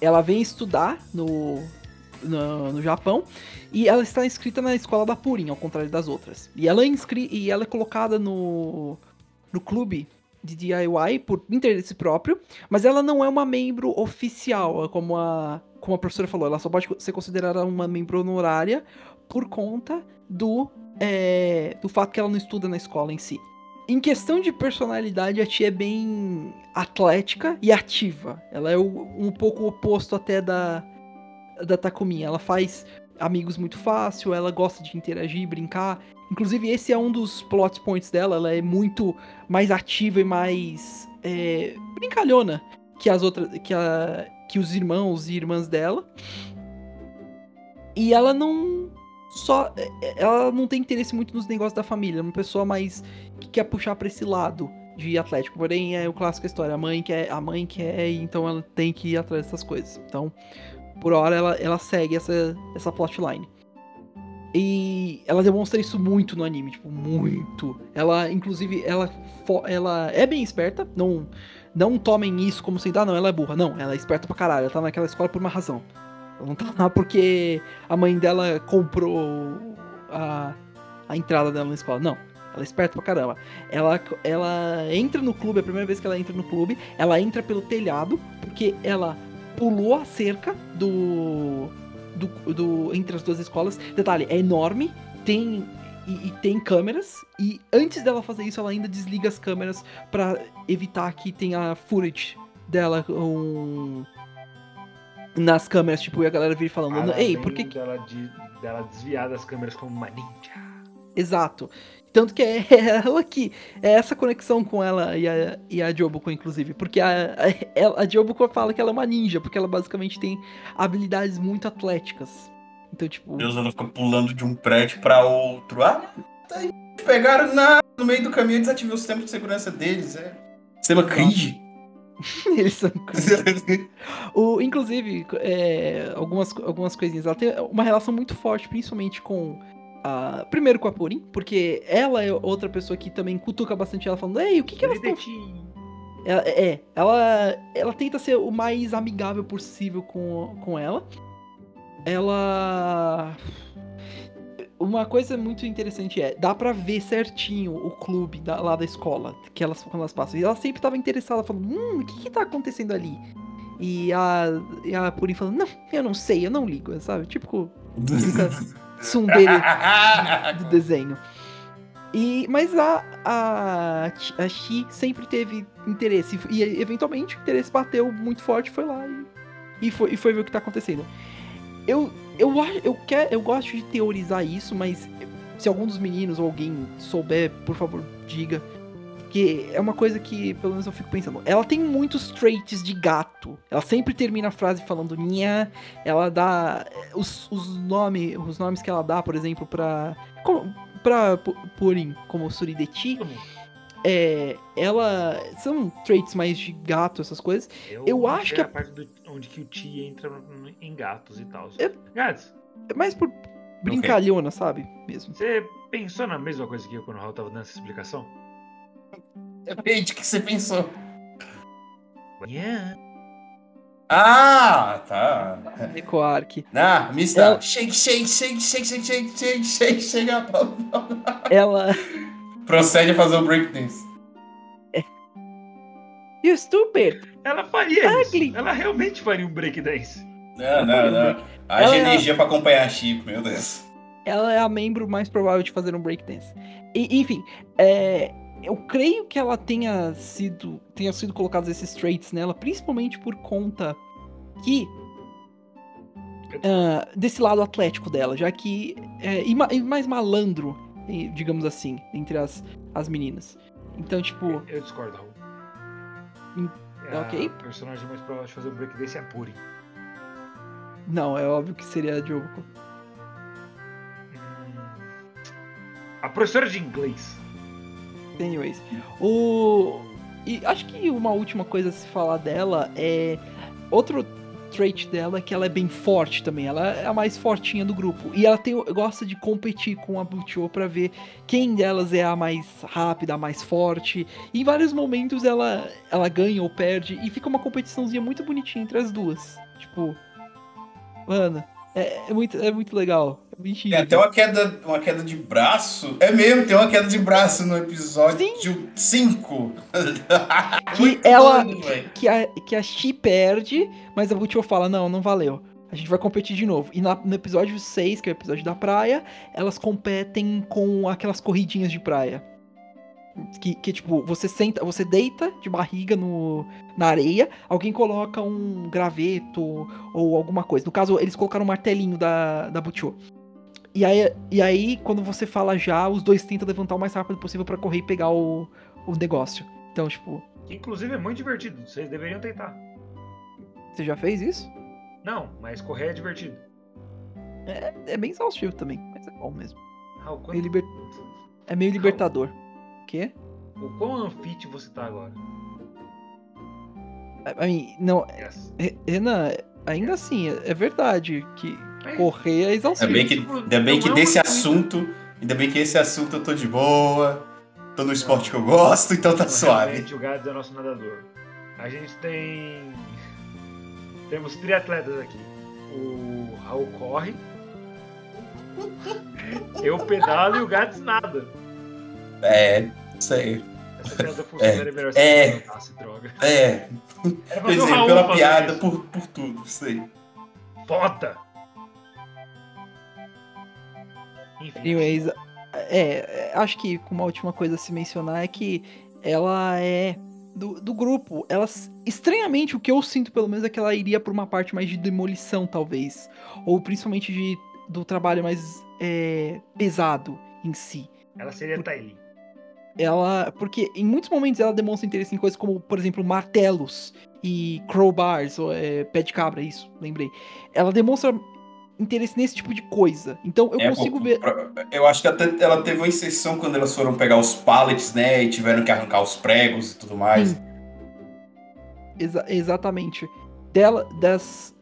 ela vem estudar no, no, no Japão e ela está inscrita na escola da Purin, ao contrário das outras. E ela é, inscri e ela é colocada no, no clube de DIY por interesse próprio, mas ela não é uma membro oficial, como a, como a professora falou, ela só pode ser considerada uma membro honorária por conta do, é, do fato que ela não estuda na escola em si. Em questão de personalidade, a tia é bem atlética e ativa. Ela é um pouco oposto até da, da Takumi. Ela faz amigos muito fácil, ela gosta de interagir, brincar. Inclusive, esse é um dos plot points dela. Ela é muito mais ativa e mais é, brincalhona que as outras. Que, a, que os irmãos e irmãs dela. E ela não. Só. Ela não tem interesse muito nos negócios da família. É uma pessoa mais. que quer puxar pra esse lado de atlético. Porém, é o clássico história. A mãe quer, a mãe quer, então ela tem que ir atrás dessas coisas. Então, por hora, ela, ela segue essa, essa plotline. E ela demonstra isso muito no anime, tipo, muito. Ela, inclusive, ela, ela é bem esperta, não não tomem isso como sendo, ah, não, ela é burra. Não, ela é esperta pra caralho, ela tá naquela escola por uma razão. Ela não tá lá porque a mãe dela comprou a, a entrada dela na escola. Não, ela é esperta pra caramba. Ela, ela entra no clube, é a primeira vez que ela entra no clube, ela entra pelo telhado, porque ela pulou a cerca do, do, do entre as duas escolas. Detalhe, é enorme, tem e, e tem câmeras e antes dela fazer isso, ela ainda desliga as câmeras pra evitar que tenha footage dela um, nas câmeras, tipo, e a galera vir falando, ei, por que Dela, de, dela desviar das câmeras como uma ninja. Exato. Tanto que é ela que. É essa conexão com ela e a, e a Jobuko, inclusive. Porque a, a, a Jobuko fala que ela é uma ninja, porque ela basicamente tem habilidades muito atléticas. Então, tipo. Deus, ela fica pulando de um prédio pra outro. Ah, tá aí. Pegaram na, no meio do caminho e desativou o sistema de segurança deles. É. Sistema cringe. Eles são. O, inclusive, é, algumas, algumas coisinhas. Ela tem uma relação muito forte, principalmente com. A, primeiro com a Purin, porque ela é outra pessoa que também cutuca bastante ela, falando: Ei, o que, que elas estão Ela, é, ela, ela tenta ser o mais amigável possível com, com ela. Ela. Uma coisa muito interessante é, dá pra ver certinho o clube da- lá da escola, que elas, quando elas passam. E ela sempre tava interessada, falando, hum, o que que tá acontecendo ali? E a, e a Purin falando, não, eu não sei, eu não ligo, sabe? Tipo, tsundere do desenho. E, mas a, a, a Shi sempre teve interesse. E eventualmente o interesse bateu muito forte, foi lá e, e, foi, e foi ver o que tá acontecendo. Eu, eu, eu, quer, eu gosto de teorizar isso, mas se algum dos meninos ou alguém souber, por favor, diga. Que é uma coisa que, pelo menos eu fico pensando. Ela tem muitos traits de gato. Ela sempre termina a frase falando nha. Ela dá. Os, os, nome, os nomes que ela dá, por exemplo, pra. Como, pra Pu- Purin, como Surideti, é, ela. São traits mais de gato, essas coisas. Eu não acho que a a- parte do, onde que o Ti entra em gatos e tal. É- Gatos, É mais por brincalhona, sabe? Mesmo. você pensou na mesma coisa que eu quando o Raul tava dando essa explicação? Depende do que você pensou. Yeah. Ah, tá. Ecoark. Ah, mista. Ela- Shake, shake, shake, shake, shake, shake, shake, shake, shake. a pau. Ela. Procede a fazer o breakdance. You stupid! Ela faria Ugly. isso. Ela realmente faria um breakdance. Não, não, não. Haja Ela- energia pra acompanhar a Chico, meu Deus. Ela é a membro mais provável de fazer um breakdance. E, enfim, é, eu creio que ela tenha sido, tenha sido colocados esses traits nela, principalmente por conta que ah, desse lado atlético dela, já que é, e, ma- e mais malandro, digamos assim, entre as, as meninas. Então, tipo, Eu discordo, Raul. É ok. O personagem mais provável de fazer o break desse é a Puri. não, é óbvio que seria a Joboko. Hum. A professora de inglês. Anyways. O. E acho que uma última coisa a se falar dela é. Outro trait dela é que ela é bem forte também. Ela é a mais fortinha do grupo. E ela tem, gosta de competir com a Butcho pra ver quem delas é a mais rápida, a mais forte. E em vários momentos ela, ela ganha ou perde. E fica uma competiçãozinha muito bonitinha entre as duas. Tipo. Mano, é, é muito, é muito legal. Bonitinho. Tem até uma queda, uma queda de braço. É mesmo, tem uma queda de braço no episódio 5. Que ela- que a, que a Shi perde, mas a Butcher fala, não, não valeu. A gente vai competir de novo. E na- no episódio 6, que é o episódio da praia, elas competem com aquelas corridinhas de praia. Que, que tipo, você senta, você deita de barriga no, na areia, alguém coloca um graveto ou alguma coisa. No caso, eles colocaram um martelinho da, da Butcher. E aí, e aí, quando você fala já, os dois tentam levantar o mais rápido possível pra correr e pegar o, o negócio. Então, tipo, inclusive é muito divertido. Vocês deveriam tentar. você já fez isso? Não, mas correr é divertido. É bem exaustivo também, mas é bom mesmo. Meio liber- É meio libertador. O quê? O quão anfite você tá agora? I mean, não, Yes. Re- Renan, ainda assim, é é verdade que correr é Ainda exaustivo. bem que, ainda bem Não que é desse coisa- assunto. Ainda bem que esse assunto eu tô de boa. Tô no esporte que eu gosto, então tá Não, suave. O Gads é nosso nadador. A gente tem. Temos triatletas aqui. O Raul corre. Eu pedalo e o Gads nada. É, sei. Essa piada funcionaria melhor se é. eu levantasse, droga. É, o pensei Raul pela piada, isso. por, por tudo, sei. Foda! Enfim. Anyways, é, é, acho que uma última coisa a se mencionar é que ela é do, do grupo. Ela, estranhamente, o que eu sinto pelo menos é que ela iria por uma parte mais de demolição, talvez. Ou principalmente de, do trabalho mais é, pesado em si. Ela seria Tylee. ela. Porque em muitos momentos ela demonstra interesse em coisas como, por exemplo, martelos e crowbars, ou é, pé de cabra, isso, lembrei. Ela demonstra interesse nesse tipo de coisa. Então eu É, consigo ver. Eu acho que até ela teve uma exceção quando elas foram pegar os pallets, né? E tiveram que arrancar os pregos e tudo mais. Exa- exatamente. Dela, das,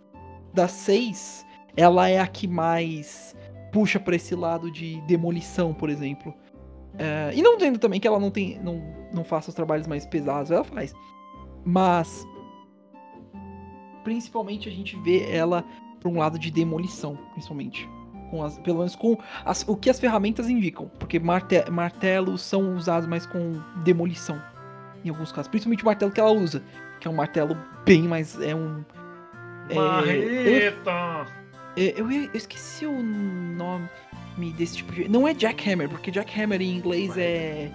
das seis, ela é a que mais puxa pra esse lado de demolição, por exemplo. É, e não tendo também que ela não tem. Não, não faça os trabalhos mais pesados, ela faz. Mas. Principalmente a gente vê ela pra um lado de demolição, principalmente. Com as, pelo menos com as- o que as ferramentas indicam. Porque marte, martelos são usados mais com demolição. Em alguns casos. Principalmente o martelo que ela usa. Que é um martelo bem mais. É um. é, eu, Marreta! é, eu, eu esqueci o nome desse tipo de. Não é jackhammer, porque jackhammer em inglês é.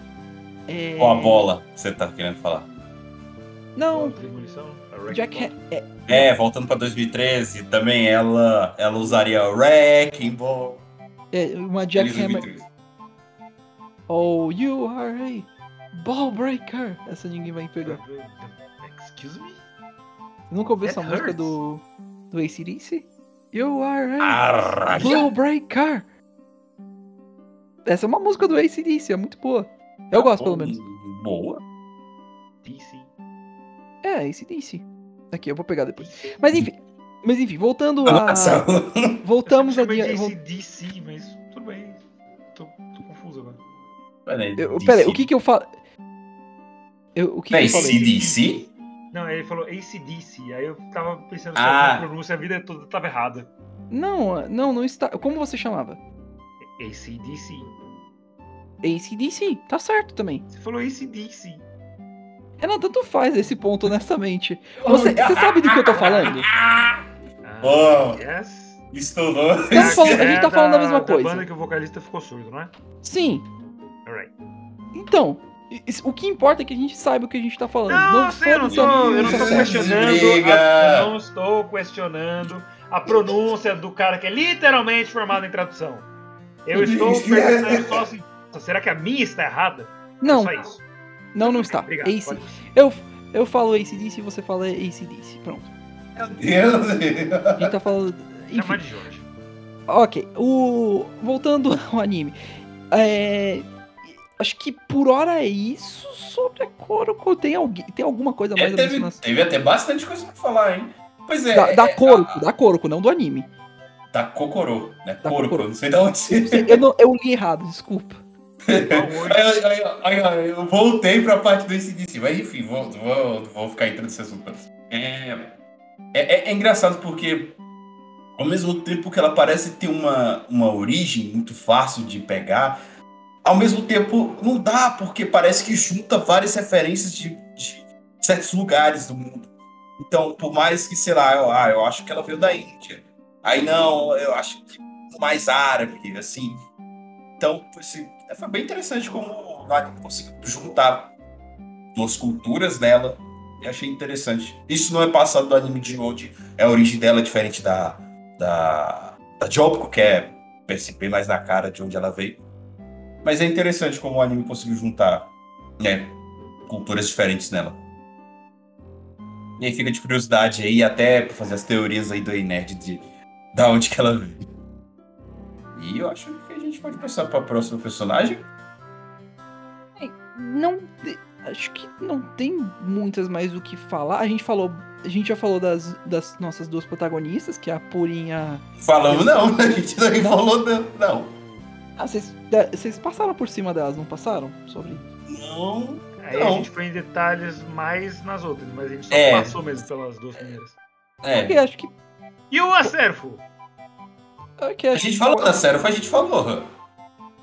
É. Ou a bola, você tá querendo falar. Não, Demolição? A Wrecking Ball? É, É, voltando pra 2013, também ela, ela usaria Wrecking Ball. é uma Feliz jackhammer. 2013. Oh, you are a ball breaker. Essa ninguém vai pegar. Excuse me? Você nunca ouviu essa música hurts. do. do ACDC? You are a Arralha. ball breaker. Essa é uma música do ACDC, é muito boa. Eu gosto, pelo menos. Boa. DC. É, ACDC. Aqui, eu vou pegar depois. Mas enfim. Mas enfim, voltando a. Nossa, Voltamos a. Chamei de dia- vol- DC, mas tudo bem. Tô, tô confuso agora. peraí. Eu- o que que eu falo. Eu, o que, que Peraí, eu falei? CDC? Não, ele falou ACDC, aí eu tava pensando se Ah. a pronúncia a vida toda tava errada. Não, não, não está. Como você chamava? ACDC. ACDC, tá certo também. Você falou ACDC. Renan, tanto faz esse ponto, honestamente. Você, você sabe do que eu tô falando? Ah, Oh. yes. Estudou. Estamos falando- a gente tá É falando da mesma da coisa. banda que o vocalista ficou surdo, não é? Sim. Alright. Então, o que importa é que a gente saiba o que a gente tá falando. Não, sim, eu não tô, a eu não tô pronúncia. questionando. A- eu não estou questionando a pronúncia do cara que é literalmente formado em tradução. Eu estou perguntando só assim. "Nossa, Será que a minha está errada? É Não, só isso. Não, não está. Obrigado. AC, pode- eu, eu falo ACDC e você fala ACDC. Pronto. Meu Deus. A gente tá falando. Chama Enfim. de Jorge. Ok. O. Voltando ao anime. É. Acho que por hora é isso sobre a. Tem, alguém, tem alguma coisa mais É, a teve, mencionar? teve até bastante coisa pra falar, hein? Pois é. Da, da é, a- da Koroko, não do anime. Da Kokoro, né? Da Kokoro. não sei de onde você. Eu, não, eu li errado, desculpa. Aí, aí, eu voltei pra parte do ACDC, mas enfim, vou, vou, vou ficar entrando nesse assunto. É, é, é, é engraçado porque, ao mesmo tempo que ela parece ter uma, uma origem muito fácil de pegar, ao mesmo tempo não dá, porque parece que junta várias referências de, de certos lugares do mundo. Então, por mais que, sei lá, eu, ah, eu acho que ela veio da Índia. Aí não, eu acho que mais árabe, assim. Então, assim, foi bem interessante como o anime conseguiu juntar duas culturas nela. E achei interessante. Isso não é passado do anime de hoje. É a origem dela é diferente da, da, da Jobco, que é perceber mais na cara de onde ela veio. Mas é interessante como o anime conseguiu juntar né, culturas diferentes nela. E aí fica de curiosidade aí, até pra fazer as teorias aí do Nerd de da onde que ela veio. E eu acho gente pode passar pra próxima personagem. Não. Acho que não tem muitas mais o que falar. A gente falou. A gente já falou das, das nossas duas protagonistas, que é a Purinha. Falamos não, a gente não, Não? falou não. Não. Ah, vocês vocês passaram por cima delas, não passaram? Sobre. Não. Aí Não. a gente foi em detalhes mais nas outras, mas a gente só É. passou mesmo pelas duas primeiras. É. acho que. E o Acerfo? Ok, A acho gente falou pode- da série, foi a gente falou.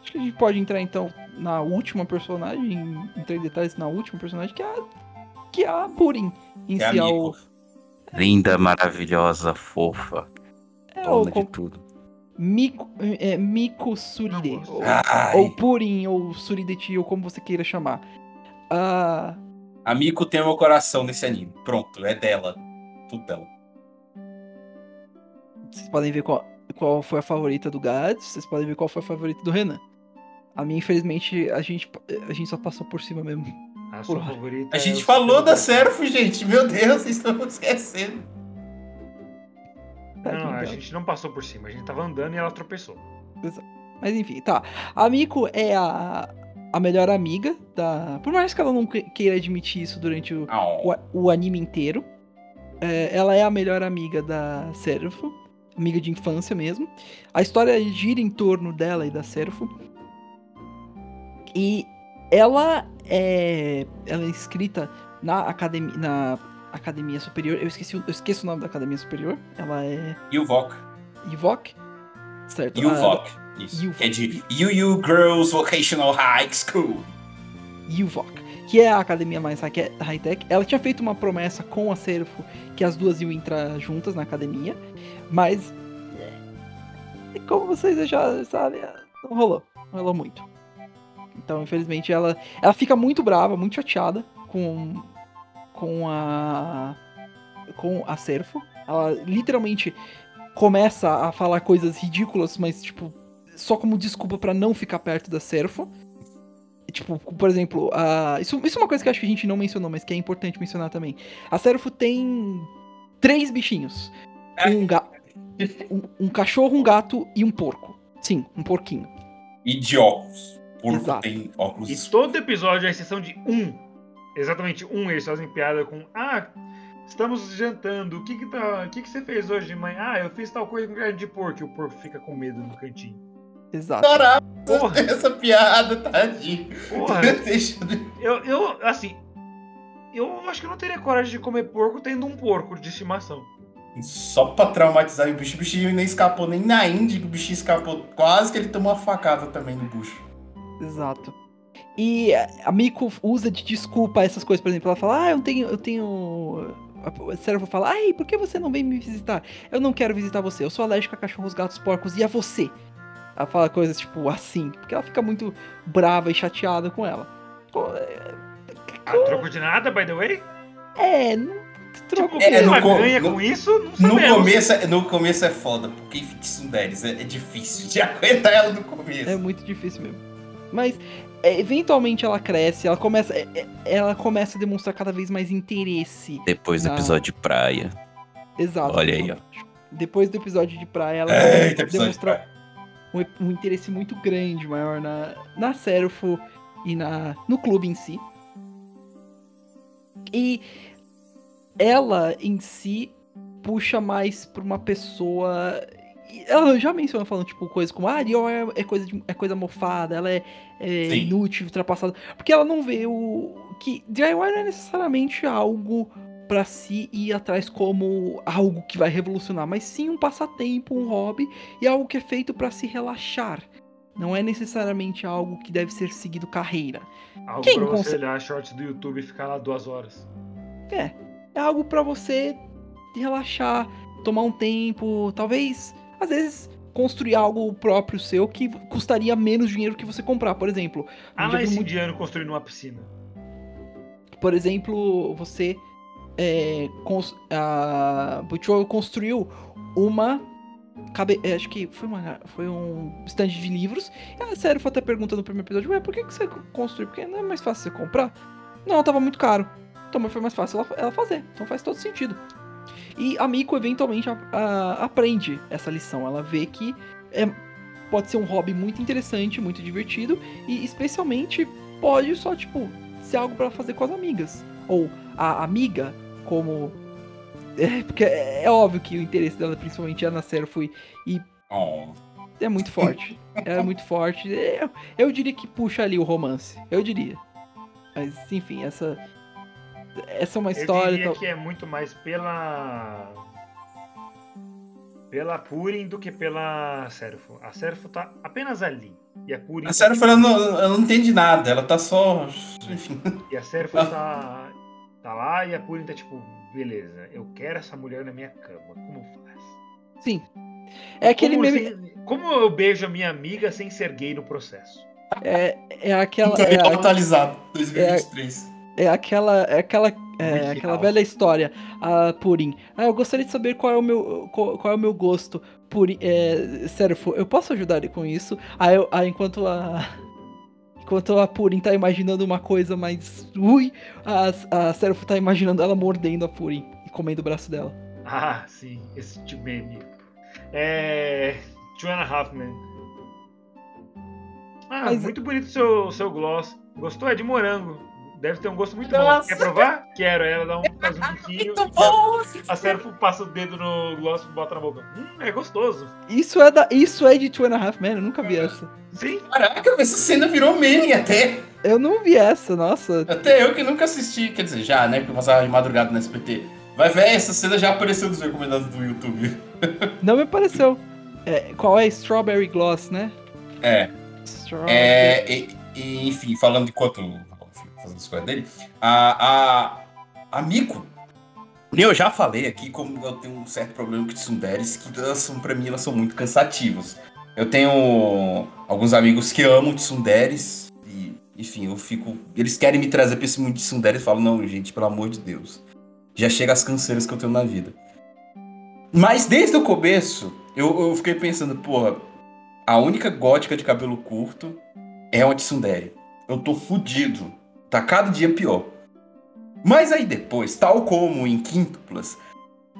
Acho que a gente pode entrar então na última personagem, entrar em detalhes na última personagem, que é a, que é a Purin. Em Que é a si, é Miko. o. Linda, maravilhosa, fofa, É o dona com- de tudo. Miko, é, Miko Suride. Ou, ou Purin, ou Surideti, ou como você queira chamar. Ah. a Miko tem o meu coração nesse anime. Pronto, é dela. Tudo dela. Vocês podem ver qual, qual foi a favorita do Gads, vocês podem ver qual foi a favorita do Renan. A minha, infelizmente, a gente, a gente só passou por cima mesmo. A sua favorita. A é gente falou da Serfo, gente. Meu Deus, vocês estão esquecendo. Não, Tadinho não, a dela. gente não passou por cima. A gente tava andando e ela tropeçou. Mas enfim, tá. A Miko é a, a melhor amiga da. Por mais que ela não que- queira admitir isso durante o, o, a- o anime inteiro, é, ela é a melhor amiga da Serafo, amiga de infância mesmo. A história gira em torno dela e da Serafo. E ela é, ela é inscrita na academia, na academia superior. Eu esqueci, eu esqueço o nome da academia superior. Ela é E o Vok. Ivok, certo? E o A- Vok. Isso. Yuvok. É de UU Girls Vocational High School. Yuvok, que é a academia mais high- high-tech. Ela tinha feito uma promessa com a Serfo que as duas iam entrar juntas na academia, mas é, como vocês já sabem, não rolou, não rolou muito. Então, infelizmente, ela, ela fica muito brava, muito chateada com com a com a Serfo. Ela literalmente começa a falar coisas ridículas, mas tipo só como desculpa pra não ficar perto da Serfo. Tipo, por exemplo, a... isso, isso é uma coisa que eu acho que a gente não mencionou, mas que é importante mencionar também. A Serfo tem três bichinhos. Um, ga... um, um cachorro, um gato e um porco. Sim, um porquinho. E de óculos. Porco Exato. tem óculos. E todo episódio, à exceção de um, exatamente um, eles fazem piada com: Ah, estamos jantando, o que que, tá, o que que você fez hoje, mãe? Ah, eu fiz tal coisa com carne de porco. E o porco fica com medo no cantinho. Exato. Caraca, Porra, essa piada, tadinho. porra. Eu- Eu, assim, eu acho que eu não teria coragem de comer porco tendo um porco de estimação. Só pra traumatizar o bicho. O bichinho nem escapou nem na Índia, que o bichinho escapou. Quase que ele tomou uma facada também no bucho. Exato. E a Miko usa de desculpa essas coisas, por exemplo, ela fala, ah, eu tenho. Eu tenho. A Servo fala, ai, por que você não vem me visitar? Eu não quero visitar você, eu sou alérgica a cachorros, gatos, porcos e a você. Ela fala coisas tipo assim, porque ela fica muito brava e chateada com ela. Pô, é, A troco de nada, by the way? É, não troco Tipo, É, ela no ganha no- com isso? Não No começo, é- no começo é foda, porque Deles é, é difícil de aguentar ela no começo. É muito difícil mesmo. Mas é, eventualmente ela cresce, ela começa, ela começa a demonstrar cada vez mais interesse. Depois do Ah. episódio de praia. Exato. Olha aí, ó. Depois do episódio de praia, ela Eita, demonstra um, um interesse muito grande, maior na, na Serfo e na, no clube em si. E ela em si puxa mais pra uma pessoa. Ela já mencionou falando, tipo, coisas como, ah, Ariel é, é coisa, de- é coisa mofada, ela é, é inútil, ultrapassada. Porque ela não vê o. que DIY não é necessariamente algo pra si ir atrás como algo que vai revolucionar, mas sim um passatempo, um hobby e algo que é feito pra se relaxar. Não é necessariamente algo que deve ser seguido carreira. Algo Quem pra você consegue- olhar shorts do YouTube e ficar lá duas horas. É, é algo pra você relaxar, tomar um tempo, talvez, às vezes, construir algo próprio seu que custaria menos dinheiro que você comprar. Por exemplo, Ah, mas esse muito- indiano construindo uma piscina. por exemplo, você é, cons- a Butchou construiu uma cabe- é, acho que foi uma foi um estande de livros. E a sério foi até perguntando no primeiro episódio, ué, por que, que você construiu? Porque não é mais fácil você comprar? Não, tava muito caro. Então, foi mais fácil ela, ela fazer. Então faz todo sentido. E a Miko eventualmente a- a- aprende essa lição. Ela vê que é, pode ser um hobby muito interessante, muito divertido e especialmente pode só tipo ser algo pra fazer com as amigas ou a amiga como é, porque é, é óbvio que o interesse dela principalmente é na Serfui e Oh. é muito forte. é muito forte. Eu, eu diria que puxa ali o romance. Eu diria. Mas enfim, essa essa é uma história. Eu diria tal- que é muito mais pela. Pela Purin do que pela Serfo. A Serfo tá apenas ali. E a Purin. A sério, ela não, ela não entende nada, ela tá só. Enfim. E a Serfo tá, tá lá e a Purin tá tipo, beleza, eu quero essa mulher na minha cama. Como faz? Sim. É aquele como, meme. como eu beijo a minha amiga sem ser gay no processo? É, é aquela. É, a- atualizado, 2023. é aquela. É aquela. É, aquela velha história, a Purim. Ah, eu gostaria de saber qual é o meu, qual, qual é o meu gosto. Purim, é, Serfo, eu posso ajudar ele com isso? Aí, eu- aí enquanto a. Enquanto a Purim tá imaginando uma coisa mais. Ui, a, a Serfo tá imaginando ela mordendo a Purim e comendo o braço dela. Ah, sim, esse tipo meme. É. Two and a Half Men. Ah, Mas- muito bonito o seu, seu gloss. Gostou? É de morango. Deve ter um gosto muito Nossa. bom. Quer provar? Quero. Ela dá um, faz um biquinho. Muito bom! A Serfo passa o dedo no gloss e bota na boca. Hum, é gostoso. Isso é, da, isso é de Two and a Half Men, eu nunca vi essa. Sim. Caraca, essa cena virou meme até. Eu não vi essa, nossa. Até eu que nunca assisti, quer dizer, já, né? Porque eu passava de madrugada no SPT. Vai ver, essa cena já apareceu nos recomendados do YouTube. Não me pareceu. É, qual é Strawberry Gloss, né? É. Strawberry. É, e, e, enfim, falando enquanto fazendo as coisas dele, a, a, a Miko, eu já falei aqui como eu tenho um certo problema com tsunderes, que elas são, pra mim, elas são muito cansativas. Eu tenho alguns amigos que amam tsunderes, e, enfim, eu fico. Eles querem me trazer pra esse mundo de tsunderes e falam, não, gente, pelo amor de Deus. Já chega as canseiras que eu tenho na vida. Mas desde o começo, eu, eu fiquei pensando, porra, a única gótica de cabelo curto é uma tsundere. Eu tô fudido. Tá cada dia pior. Mas aí depois, tal como em Quíntuplas,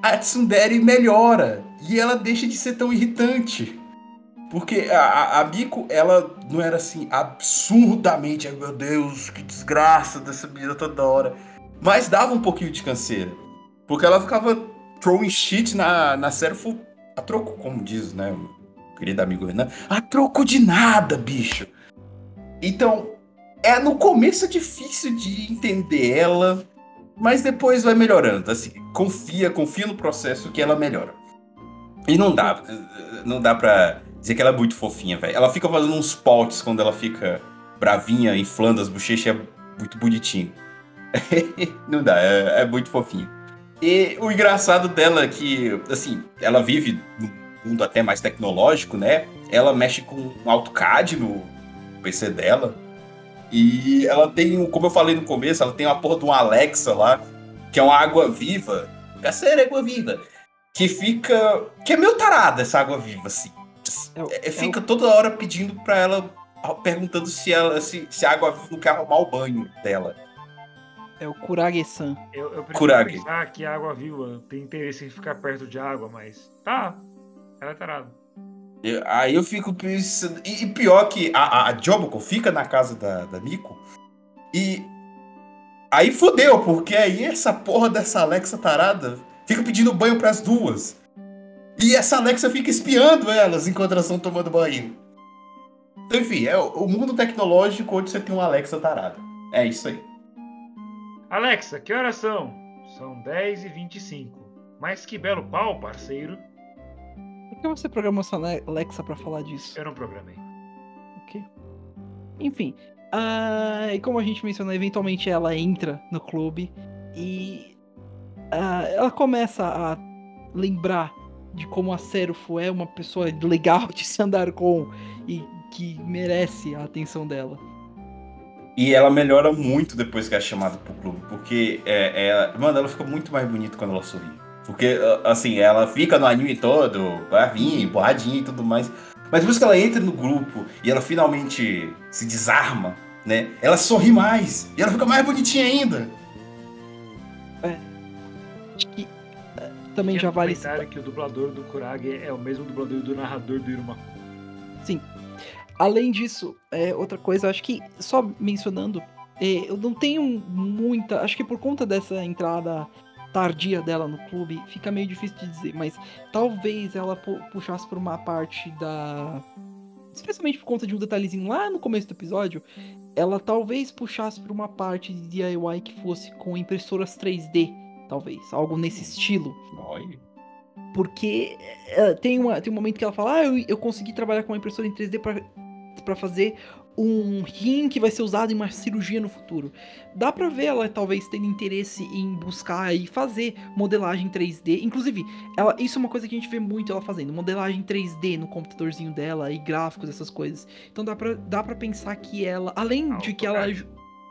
a tsundere melhora e ela deixa de ser tão irritante. Porque a, a, a Miko, ela não era assim absurdamente, ai meu Deus, que desgraça dessa menina toda hora. Mas dava um pouquinho de canseira. Porque ela ficava throwing shit na, na Serfo a troco, como diz, né? o Querido amigo Renan, a troco de nada, bicho. Então, é no começo é difícil de entender ela, mas depois vai melhorando. Assim, confia, confia no processo que ela melhora. E não dá, não dá pra dizer que ela é muito fofinha, velho. Ela fica fazendo uns potes quando ela fica bravinha, inflando as bochechas, é muito bonitinho. não dá, é, é muito fofinho. E o engraçado dela é que, assim, ela vive num mundo até mais tecnológico, né? Ela mexe com um AutoCAD no PC dela. E ela tem, como eu falei no começo, ela tem uma porra de um Alexa lá, que é uma água viva. Caceira água viva. Que fica. Que é meio tarada essa água viva, assim. É o- É, fica toda hora pedindo pra ela perguntando se ela se, se a água não quer arrumar o banho dela. É o Kurage-san. Eu, eu prefiro Kurage. pensar que a água viva tem interesse em ficar perto de água, mas. Tá. Ela é tarada. Eu- Aí eu fico pensando. E, e pior que a, a, a Joboko fica na casa da, da Miko. E. Aí fodeu, porque aí essa porra dessa Alexa tarada fica pedindo banho pras duas. E essa Alexa fica espiando elas enquanto elas estão tomando banho. Então, enfim, é o mundo tecnológico onde você tem uma Alexa tarada. É isso aí. Alexa, que horas são? São 10 e 25. Mas que belo pau, parceiro. Por que você programou Ale- Alexa pra falar disso? Eu não programei. Ok. Enfim. ah, e como a gente mencionou, eventualmente ela entra no clube e ah, ela começa a lembrar de como a Serufo é uma pessoa legal de se andar com e que merece a atenção dela. E ela melhora muito depois que é chamada pro clube, porque é, é- mano, ela fica muito mais bonita quando ela sorri. Porque, assim, ela fica no anime todo, bravinha, borradinha e tudo mais. Mas depois que ela entra no grupo e ela finalmente se desarma, né? Ela sorri mais. E ela fica mais bonitinha ainda. Acho que ah, também já vale comentário que o dublador do Kurage é o mesmo dublador do narrador do Iruma. Além disso, é, outra coisa, acho que só mencionando, é, eu não tenho muita. Acho que por conta dessa entrada tardia dela no clube, fica meio difícil de dizer, mas talvez ela pu- puxasse por uma parte da. Especialmente por conta de um detalhezinho lá no começo do episódio, ela talvez puxasse por uma parte de DIY que fosse com impressoras 3D, talvez, algo nesse estilo. Olha. Porque eh, tem, uma, tem um momento que ela fala: Ah, eu, eu consegui trabalhar com uma impressora em 3D pra, pra fazer um rim que vai ser usado em uma cirurgia no futuro. Dá pra ver ela talvez tendo interesse em buscar e fazer modelagem 3D. Inclusive, ela, isso é uma coisa que a gente vê muito ela fazendo: modelagem 3D no computadorzinho dela e gráficos, essas coisas. Então dá pra, dá pra pensar que ela, além de que ela. AutoCAD.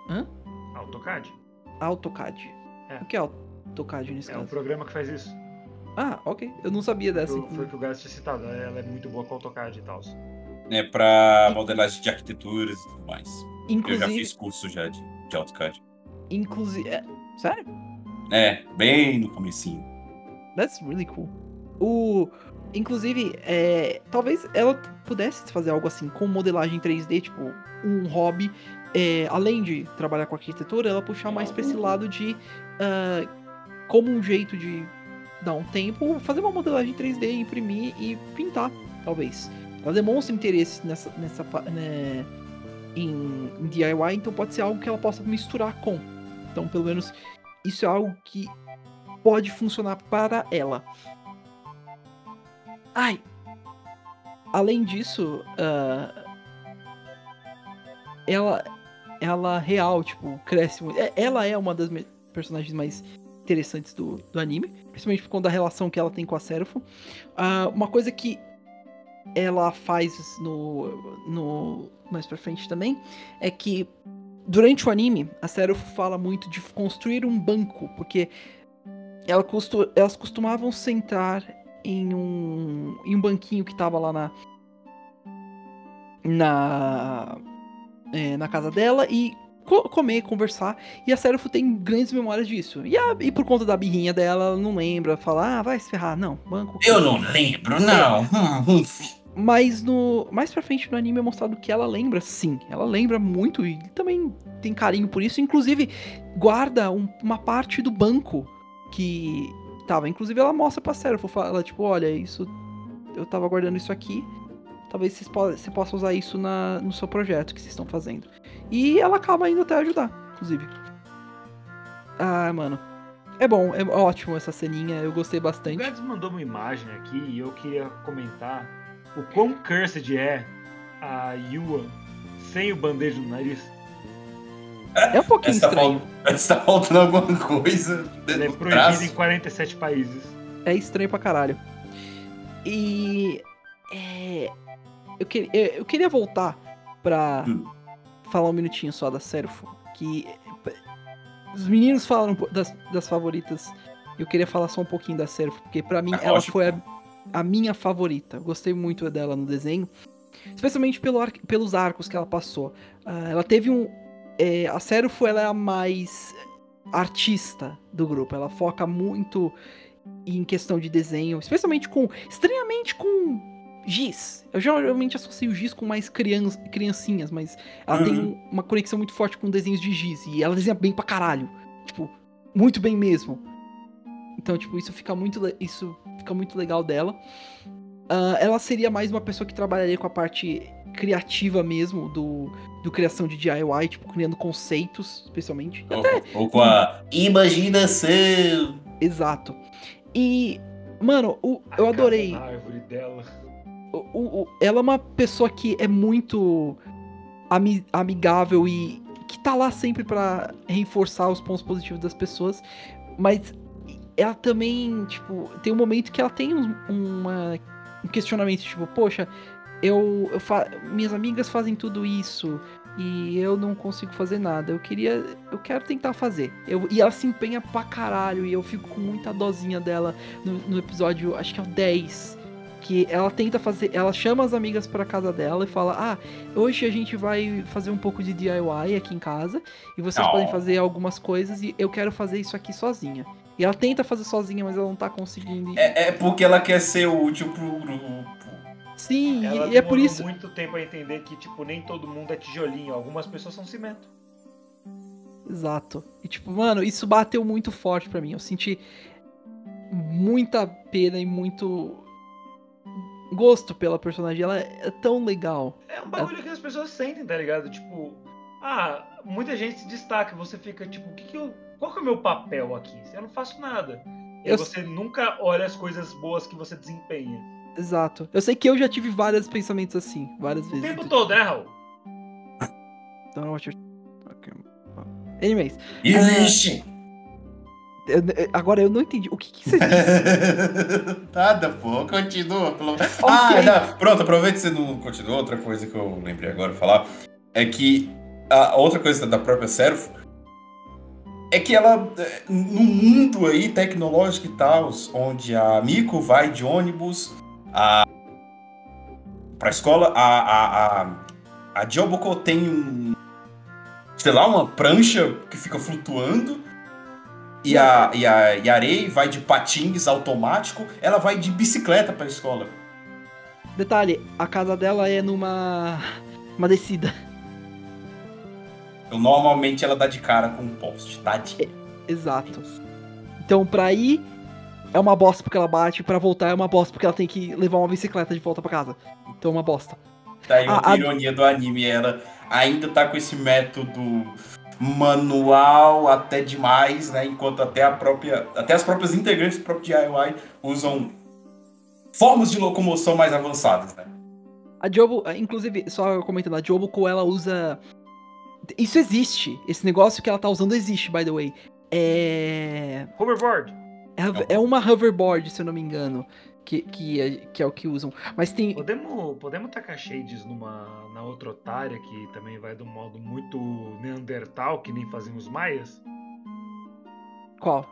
Hã? AutoCAD. AutoCAD. É. O que é AutoCAD nesse É um caso? programa que faz isso. Ah, ok. Eu não sabia dessa. Foi, foi o que o Gás tinha citado. Ela é muito boa com AutoCAD e tal. É pra modelagem de arquiteturas e tudo mais. Eu já Inclusive, fiz curso já de, de AutoCAD. inclusive, é, sério? É, bem no comecinho. That's really cool. O, inclusive, é, talvez ela pudesse fazer algo assim com modelagem 3D, tipo um hobby. é, além de trabalhar com arquitetura, ela puxar mais pra esse lado de ah, como um jeito de dar um tempo, fazer uma modelagem 3D, imprimir e pintar, talvez. Ela demonstra interesse nessa, nessa né, em, em DIY, então pode ser algo que ela possa misturar com. Então, pelo menos, isso é algo que pode funcionar para ela. Ai. Além disso, ah, ela, ela real, tipo, cresce muito. É- Ela é uma das personagens mais interessantes do, do anime, principalmente por conta da relação que ela tem com a Serapho. Ah, uma coisa que ela faz no, no mais pra frente também é que durante o anime a Serapho fala muito de construir um banco, porque ela costu- elas costumavam sentar em um, em um banquinho que tava lá na na é, na casa dela e co- comer, conversar. E a Serapho tem grandes memórias disso. E, a- e por conta da birrinha dela, ela não lembra, fala, ah, vai se ferrar. Não, banco. Eu não lembro, não. Hum, hum. Mas no mais pra frente no anime é mostrado que ela lembra, sim. Ela lembra muito e também tem carinho por isso. Inclusive, guarda um- uma parte do banco que tava. Inclusive, ela mostra pra Serapho, fala, tipo, olha, isso. Eu tava guardando isso aqui. Talvez vocês po- você possa usar isso na, no seu projeto que vocês estão fazendo. E ela acaba indo até ajudar, inclusive. Ah, mano. É bom, é ótimo essa ceninha, eu gostei O bastante. Gads mandou uma imagem aqui e eu queria comentar o quão cursed é a Yua sem o bandejo no nariz. É um pouquinho Essa tá, estranho. fal... Essa tá faltando alguma coisa. Ela é traço. em 47 países. É estranho pra caralho. E. É, eu, que- eu- eu queria voltar pra Hum. falar um minutinho só da Serfo. Que. Os meninos falam das, das favoritas. Eu queria falar só um pouquinho da Serfo, porque pra mim Ah, ela lógico. foi a, a minha favorita. Gostei muito dela no desenho. Especialmente pelo ar- pelos arcos que ela passou. Ah, ela teve um. é, a Seraph ela é a mais artista do grupo. Ela foca muito em questão de desenho, especialmente com. estranhamente com giz. Eu geralmente associo giz com mais crianç, criancinhas, mas ela tem um- uma conexão muito forte com desenhos de giz. E ela desenha bem pra caralho. Tipo, muito bem mesmo. Então, tipo, isso fica muito, isso fica muito legal dela. Ah, ela seria mais uma pessoa que trabalharia com a parte criativa mesmo do, do criação de DIY, tipo, criando conceitos, especialmente. Ou, ou com a imaginação. Exato. E, mano, o- eu A adorei. na árvore dela. O- o- ela é uma pessoa que é muito ami- amigável e que tá lá sempre pra reforçar os pontos positivos das pessoas, mas ela também, tipo, tem um momento que ela tem um, uma- um questionamento, tipo, poxa, eu, eu fa- minhas amigas fazem tudo isso e eu não consigo fazer nada. Eu queria, eu quero tentar fazer. Eu, e ela se empenha pra caralho e eu fico com muita dozinha dela no, no episódio, acho que é o 10, que ela tenta fazer, ela chama as amigas pra casa dela e fala: "Ah, hoje a gente vai fazer um pouco de DIY aqui em casa e vocês Oh. podem fazer algumas coisas e eu quero fazer isso aqui sozinha". E ela tenta fazer sozinha, mas ela não tá conseguindo. É, é porque ela quer ser útil pro grupo. Sim, Ela e, é por demorou isso. muito tempo a entender que, tipo, nem todo mundo é tijolinho. Algumas pessoas são cimento. Exato. E tipo, mano, isso bateu muito forte pra mim. Eu senti muita pena e muito gosto pela personagem. Ela é tão legal. É um bagulho que as pessoas sentem, tá ligado? Tipo, ah, muita gente se destaca. Você fica, tipo, o que que eu. Qual que é o meu papel aqui? Eu não faço nada. E Eu- você nunca olha as coisas boas que você desempenha. Exato. Eu sei que eu já tive vários pensamentos assim, várias O vezes. tempo Então, todo, né, Raul? Don't know what you're- okay. Anyways, Existe! Eu- agora eu não entendi. O que, que você disse? Nada, pô, continua. Pelo... Ah, Ok. não. Pronto, aproveita que você não continuou. Outra coisa que eu lembrei agora de falar é que a outra coisa da própria Seraph é que ela, é, no mundo aí tecnológico e tal, onde a Miko vai de ônibus a, pra escola, a, a, a, a Joboko tem um, sei lá, uma prancha que fica flutuando. E a, e, a, e a Arei vai de patins automático, ela vai de bicicleta pra escola. Detalhe, a casa dela é numa. uma descida. Então, normalmente ela dá de cara com um poste, tadinha. Exato. Então, pra ir é uma bosta porque ela bate, pra voltar é uma bosta porque ela tem que levar uma bicicleta de volta pra casa. Então é uma bosta. Daí A- outra a- ironia do anime, ela ainda tá com esse método manual até demais, né? Enquanto até a própria. Até as próprias integrantes do próprio DIY usam formas de locomoção mais avançadas, né? A Jobo, inclusive, só comentando, a Joboko, ela usa. Isso existe. Esse negócio que ela tá usando existe, by the way. É. Hoverboard. É, é uma hoverboard, se eu não me engano. Que, que, é, que é o que usam. Mas tem. Podemos, podemos tacar shades numa, na outra otária que também vai de um modo muito Neandertal, que nem faziam os maias? Qual?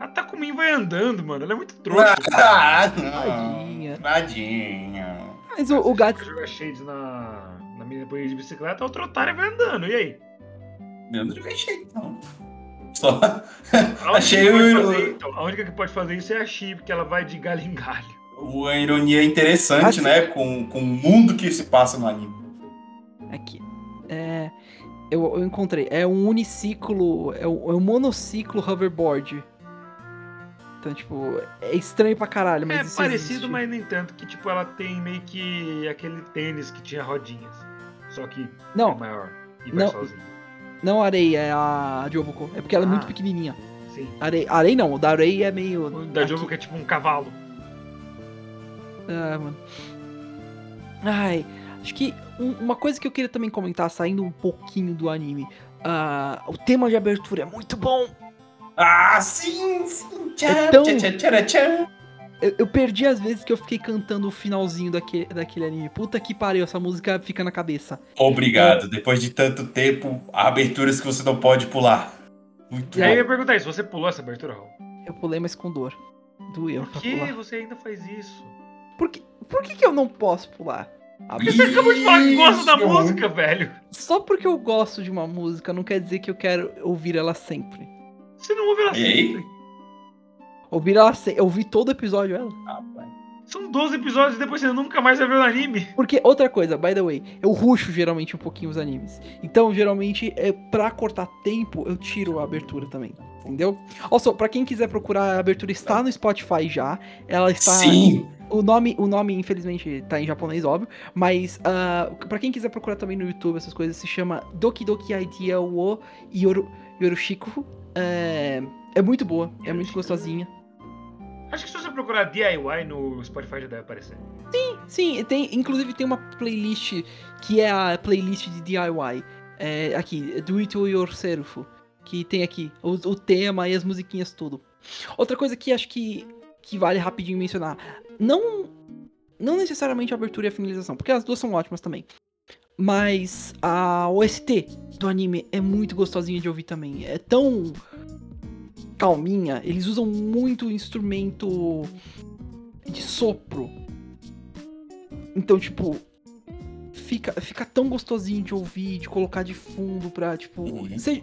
A Takumin vai andando, mano. Ela é muito trouxa. Ah, Tadinha. Tadinha. Mas o, o. Vai jogar shades na, na minha banheira de bicicleta, a outra otária vai andando. E aí? Eu não joguei cheio, não. Só. A única, Achei que pode o- fazer, então, a única que pode fazer isso é a Chi, porque ela vai de galho em galho. Uma ironia interessante, Assim- né? Com, com o mundo que se passa no anime. Aqui. É. Eu, eu encontrei. É um uniciclo. É um, é um monociclo hoverboard. Então, tipo, é estranho pra caralho, mas é isso parecido, existe. mas nem tanto, que tipo, ela tem meio que aquele tênis que tinha rodinhas. Só que é Não, maior. E vai Não. sozinho. Não a Arei, é a Joboko. É porque ela é muito Ah. pequenininha. Sim. Arei, Arei não, o da Arei é meio. O da que é tipo um cavalo. Ah, mano. Ai, acho que um- uma coisa que eu queria também comentar, saindo um pouquinho do anime. ah, o tema de abertura é muito bom. Ah, sim, sim. Tchau, É tão- tchau, tchau, tchau, tchau. Eu, eu perdi as vezes que eu fiquei cantando o finalzinho daquele, daquele anime. Puta que pariu, essa música fica na cabeça. Obrigado. Depois de tanto tempo, há aberturas que você não pode pular. Muito E aí eu bom. ia perguntar isso, você pulou essa abertura, Raul? Eu pulei, mas com dor. Doeu Por que pular. você ainda faz isso? Por que, por que, que eu não posso pular? A Você acabou de falar que gosta da música, velho. Só porque eu gosto de uma música não quer dizer que eu quero ouvir ela sempre. Você não ouve ela E aí? Ouvir ela. Eu ouvi todo episódio ela. São 12 episódios e depois você nunca mais vai ver o anime. Porque, outra coisa, by the way, eu ruxo geralmente um pouquinho os animes. Então, geralmente, é, pra cortar tempo, eu tiro a abertura também. Entendeu? Also, pra quem quiser procurar, a abertura está no Spotify já. Ela está. Sim. O nome, o nome, infelizmente, tá em japonês, óbvio. Mas, uh, pra quem quiser procurar também no YouTube essas coisas, se chama Doki Doki Idea wo Yoru, Yoroshiku. É, é muito boa, é muito gostosinha. Acho que se você procurar DIY no Spotify já deve aparecer. Sim, tem, inclusive tem uma playlist que é a playlist de DIY. É, aqui, Do It Yourself. Que tem aqui o, o tema e as musiquinhas, tudo. Outra coisa que acho que, que vale rapidinho mencionar. Não, não necessariamente a abertura e a finalização, porque as duas são ótimas também. Mas a OST do anime é muito gostosinha de ouvir também. É tão calminha. Eles usam muito instrumento de sopro. Então, tipo, fica, fica tão gostosinho de ouvir, de colocar de fundo pra, tipo. Uhum. Seja,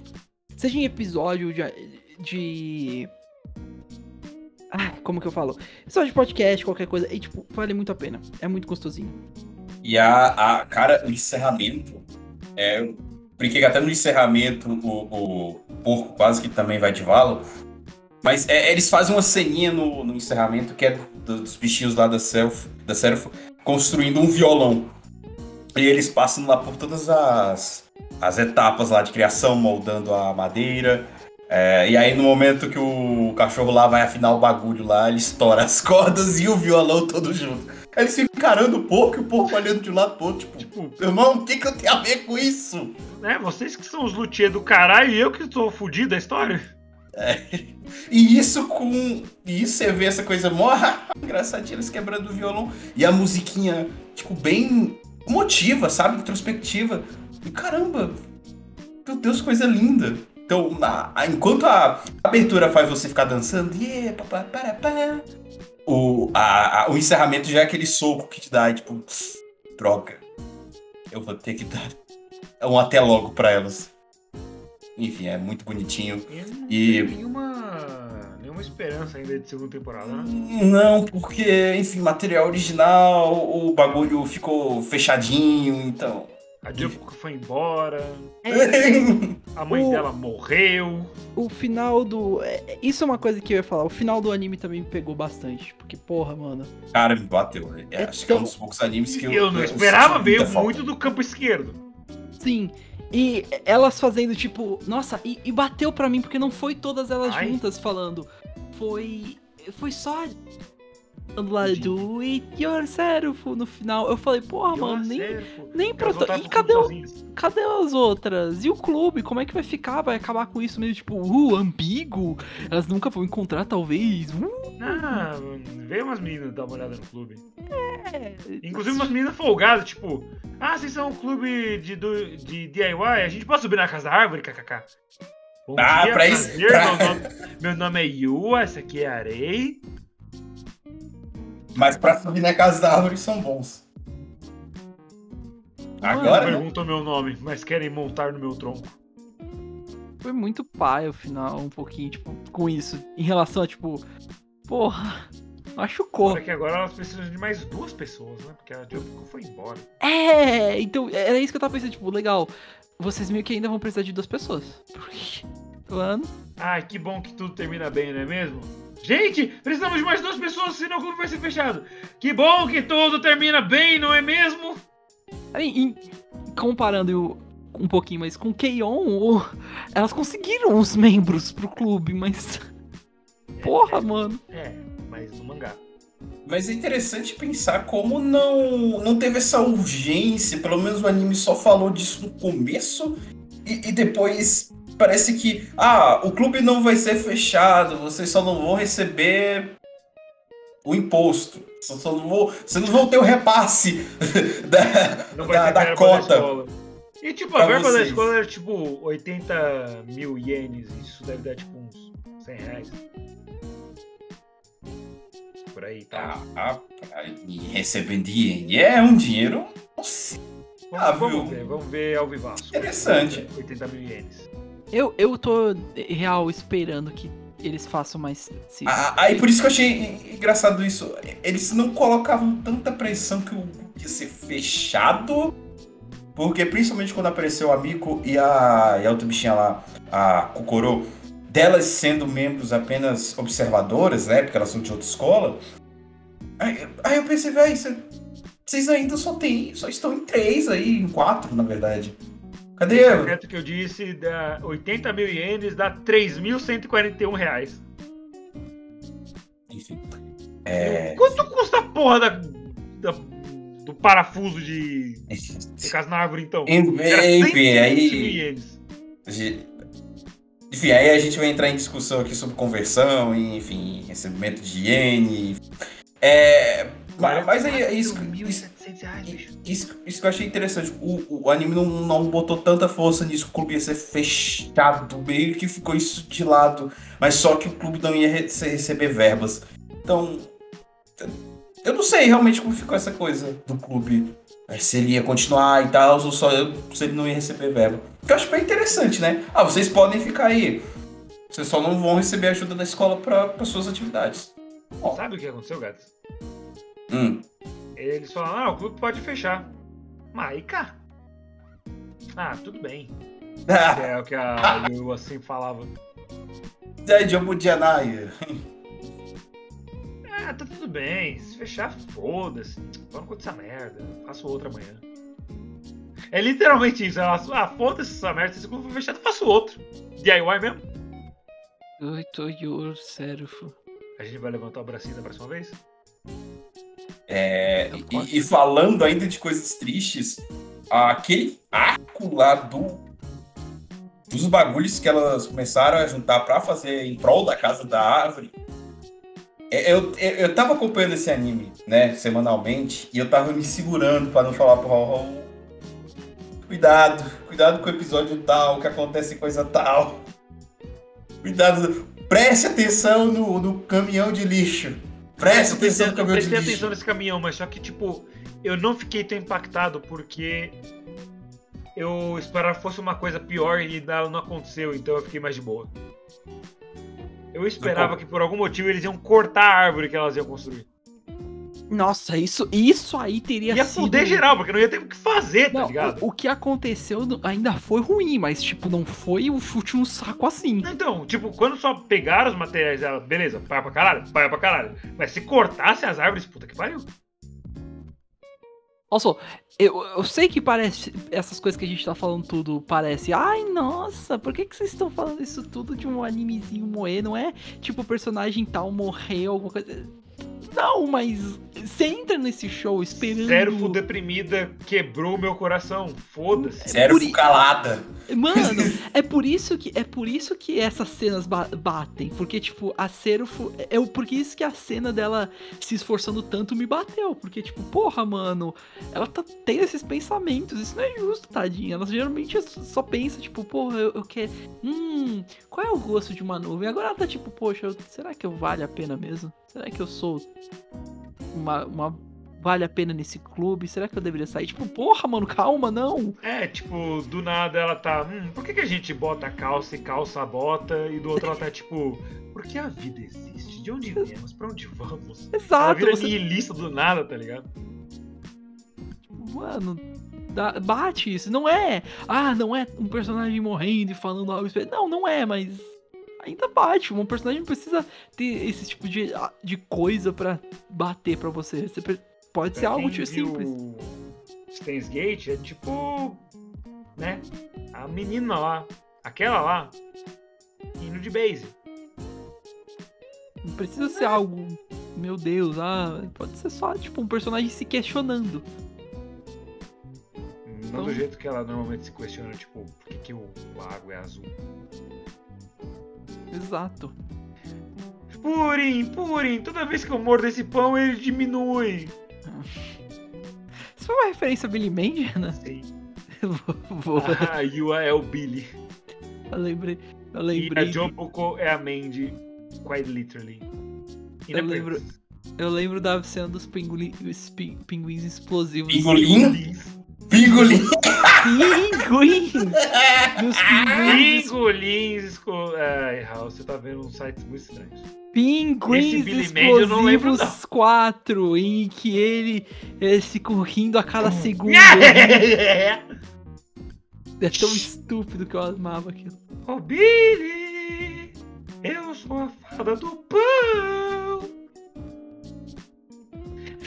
seja em episódio de. de... Ah, como que eu falo? Só de podcast, qualquer coisa. E, tipo, vale muito a pena. É muito gostosinho. E a, a cara, o encerramento. É, eu brinquei que até no encerramento o, o porco quase que também vai de vala. Mas é, eles fazem uma ceninha no, no encerramento que é do- dos bichinhos lá da Self, da Seraph construindo um violão. E eles passam lá por todas as, as etapas lá de criação, moldando a madeira. É, e aí no momento que o cachorro lá vai afinar o bagulho lá, ele estoura as cordas e o violão todo junto. Aí eles ficam encarando o porco e o porco olhando de lado pro outro, tipo, Tipo, irmão, o que, que eu tenho a ver com isso? né? Vocês que são os luthier do caralho e eu que tô fudido da história. E isso com. E isso você vê essa coisa mó engraçadinha, eles quebrando o violão. E a musiquinha, tipo, bem emotiva, sabe? Introspectiva. E caramba! Meu Deus, coisa linda! Então, na- a- enquanto a abertura faz você ficar dançando, yeah, papá, para, pá, o, a- o encerramento já é aquele soco que te dá, tipo, droga. Eu vou ter que dar um até logo pra elas. Enfim, é muito bonitinho. E não E- tem nenhuma, nenhuma esperança ainda de segunda temporada, né? Não, porque, enfim, material original, o bagulho ficou fechadinho, então. A Jump foi embora, É, a mãe O- dela morreu. o final do. é, Isso é uma coisa que eu ia falar. O final do anime também me pegou bastante. Porque, porra, mano. Cara, me bateu. É, É acho que é um tão- dos poucos animes que eu. eu não eu esperava, veio muita falta. muito do campo esquerdo. Sim. E elas fazendo, tipo, nossa, e, e bateu pra mim, porque não foi todas elas Ai. juntas falando. Foi. Foi só. Lá do It Yourself no final. Eu falei, porra, mano, nem, nem proto... E cadê, o- cadê as outras? E o clube? Como é que vai ficar? Vai acabar com isso meio tipo, uh, ambíguo? Elas nunca vão encontrar, talvez. Uh, Ah, veio umas meninas dar uma olhada no clube. é. Inclusive umas meninas folgadas, tipo, ah, vocês são um clube de, do- de DIY, a gente pode subir na casa da árvore, kkk. Bom Ah, dia, pra isso- prazer, pra- Meu, nome, meu nome é Yua, essa aqui é Arei. Mas pra subir na casa da árvore são bons. Agora, Não né? perguntam meu nome, mas querem montar no meu tronco. Foi muito pai o final, um pouquinho, tipo, com isso. Em relação a, tipo, porra, machucou. Só que agora elas precisam de mais duas pessoas, né? Porque a Jump foi embora. É, então, era isso que eu tava pensando, tipo, legal. Vocês meio que ainda vão precisar de duas pessoas. Porque, mano, Ai, que bom que tudo termina bem, não é mesmo? Gente, precisamos de mais duas pessoas, senão o clube vai ser fechado. Que bom que tudo termina bem, não é mesmo? aí, em- comparando um pouquinho mais com o Keion, elas conseguiram os membros pro clube, mas. Porra, mano. É, mas no mangá. Mas é interessante pensar como não, não teve essa urgência, pelo menos o anime só falou disso no começo, e, e depois parece que, ah, o clube não vai ser fechado, vocês só não vão receber o imposto. Só, só não vou, vocês não vão ter o repasse da, da, da cota. da. E tipo, a verba da vocês. escola era tipo 80 mil ienes. Isso deve dar tipo uns 100 reais. Por aí, tá? Ah, ah, e recebendo dinheiro. É um dinheiro Nossa, Vamos, Ah, vamos ver, vamos ver ao vivaço. Interessante. 80 mil ienes. Eu, eu tô real esperando que eles façam mais. se- Ah, Aí por isso que eu achei engraçado isso. Eles não colocavam tanta pressão que o ia ser fechado. Porque principalmente quando apareceu a Miko e a, e a outra bichinha lá, a Kokoro, delas sendo membros apenas observadoras, né? Porque elas são de outra escola. Aí, aí eu pensei, velho, vocês ainda só tem. Só estão em três aí, em quatro, na verdade. Cadê? O secreto que eu disse, dá 80 mil ienes dá 3.141 reais. Enfim. É. Quanto custa a porra da, da- do parafuso de, de casa na árvore, então? Enfim, 120 mil aí. Enfim, aí a gente vai entrar em discussão aqui sobre conversão, e, enfim, recebimento de iene. É, ma- mas aí é isso, isso, 1.700 reais, bicho. isso, isso que eu achei interessante. O, o anime não, não botou tanta força nisso, o clube ia ser fechado, meio que ficou isso de lado, mas só que o clube não ia re- receber verbas. Então, eu não sei realmente como ficou essa coisa do clube. é, Se ele ia continuar e tal, ou só se ele não ia receber verba. Que eu acho bem interessante, né? Ah, vocês podem ficar aí. Vocês só não vão receber ajuda da escola para suas atividades. Sabe o que aconteceu, gatos? Hum. Eles falaram, ah, o clube pode fechar. Maika? Ah, tudo bem. É o que a Yu assim falava. Zé de Obudianaia. Ah, tá tudo bem. Se fechar, foda-se. Vamos com essa merda. Faço outra amanhã. É literalmente isso. Ela, ah, foda-se essa merda. Se o clube for fechado, eu faço outro. DIY mesmo? Oi, Toyor, Serafo. A gente vai levantar o bracinho da próxima vez? É, e, e falando ainda de coisas tristes, aquele arco lá do dos bagulhos que elas começaram a juntar pra fazer em prol da casa da árvore. é, Eu, eu, eu tava acompanhando esse anime, né, semanalmente, e eu tava me segurando pra não falar pro Raul. Cuidado, cuidado com o episódio tal, que acontece coisa tal. Cuidado, preste atenção no, no caminhão de lixo. Preste Eu atenção no caminhão prestei atenção nesse caminhão, mas só que, tipo, eu não fiquei tão impactado porque eu esperava que fosse uma coisa pior e não não aconteceu, então eu fiquei mais de boa. Eu esperava que por algum motivo eles iam cortar a árvore que elas iam construir. Nossa, isso, isso aí teria Ia sido. fuder geral, porque não ia ter o que fazer, tá Não, ligado? o, o que aconteceu ainda foi ruim, mas, tipo, não foi um chute no saco assim. Então, tipo, quando só pegaram os materiais dela, beleza, paga pra caralho, paga pra caralho. Mas se cortasse as árvores, puta que pariu. Olha só, eu, eu sei que parece. Essas coisas que a gente tá falando tudo parece. Ai, nossa, por que, que vocês estão falando isso tudo de um animezinho moer? Não é tipo o personagem tal morreu, alguma coisa. Não, mas você entra nesse show esperando. Zero deprimida quebrou meu coração. Foda-se. I- calada. Mano, é por isso que é por isso que essas cenas ba- batem, porque tipo, a Serufo é o por isso que a cena dela se esforçando tanto me bateu, porque tipo, porra, mano, ela tá tendo esses pensamentos, isso não é justo, tadinha. Ela geralmente só pensa tipo, porra, eu, eu quero, hum, qual é o gosto de uma nuvem? Agora ela tá tipo, poxa, será que eu vale a pena mesmo? Será que eu sou uma, uma vale a pena nesse clube? Será que eu deveria sair? Tipo, porra, mano, calma, não. É, tipo, do nada ela tá. Hum, por que, que a gente bota calça e calça bota? E do outro ela tá tipo. Por que a vida existe? De onde viemos? Pra onde vamos? Ela Exato, vira você nihilista do nada, tá ligado? Mano, dá- bate isso. Não é. Ah, não é um personagem morrendo e falando algo. Não, não é, mas. Ainda bate. Um personagem precisa ter esse tipo de, de coisa pra bater pra você. Você pode ser algo tipo simples. Steins Gate é tipo. Né? A menina lá. Aquela lá. Indo de base. Não precisa ser algo. Meu Deus, ah, pode ser só tipo um personagem se questionando. Não Então- do jeito que ela normalmente se questiona, tipo, por que, que o lago é azul? Exato. Purim, Purim, toda vez que eu mordo esse pão, ele diminui. Isso foi uma referência a Billy Mandy, né? Sim. vou, vou- Ah, Yua é o Billy. eu lembrei. Eu E lembrei. a Jopoko é a Mandy, quite literally. E Eu lembro-. Eu lembro da cena dos pinguim, os pin- pinguins explosivos. Pingolim? Pingolim? Pinguim! Dos pinguins. Pingolins. esco- Ai, Raul, você tá vendo uns sites muito estranhos. Pinguins Explosivos 4, em que ele, ele fica rindo a cada segundo. É tão estúpido que eu amava aquilo. Ô Billy, eu sou a fada do pão.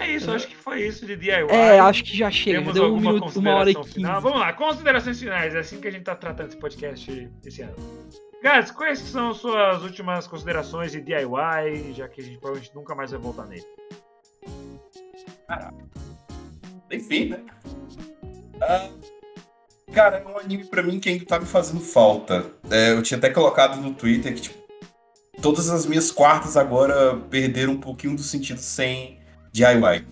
É isso, acho que foi isso de DIY. É, acho que já chega. Temos Deu um minuto, uma hora e quinze. Vamos lá, considerações finais. É assim que a gente tá tratando esse podcast esse ano. Guys, quais são suas últimas considerações de DIY, já que a gente provavelmente nunca mais vai voltar nele? Enfim, né? Ah, cara, é um anime pra mim que ainda tá me fazendo falta. É, eu tinha até colocado no Twitter que, tipo, todas as minhas quartas agora perderam um pouquinho do sentido sem DIY.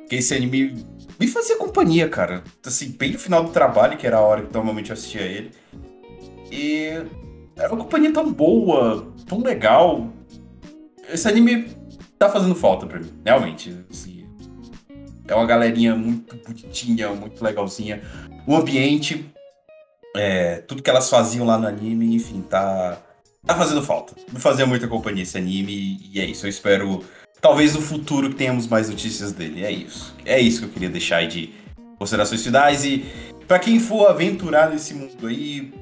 Porque esse anime me fazia companhia, cara. Assim, bem no final do trabalho, que era a hora que normalmente eu assistia ele. E era uma companhia tão boa, tão legal. Esse anime tá fazendo falta pra mim, realmente. Assim, é uma galerinha muito bonitinha, muito legalzinha. O ambiente, é, tudo que elas faziam lá no anime, enfim, tá, tá fazendo falta. Me fazia muita companhia esse anime e é isso. Eu espero, talvez no futuro, tenhamos mais notícias dele. É isso. É isso que eu queria deixar aí de considerações finais. E pra quem for aventurar nesse mundo aí,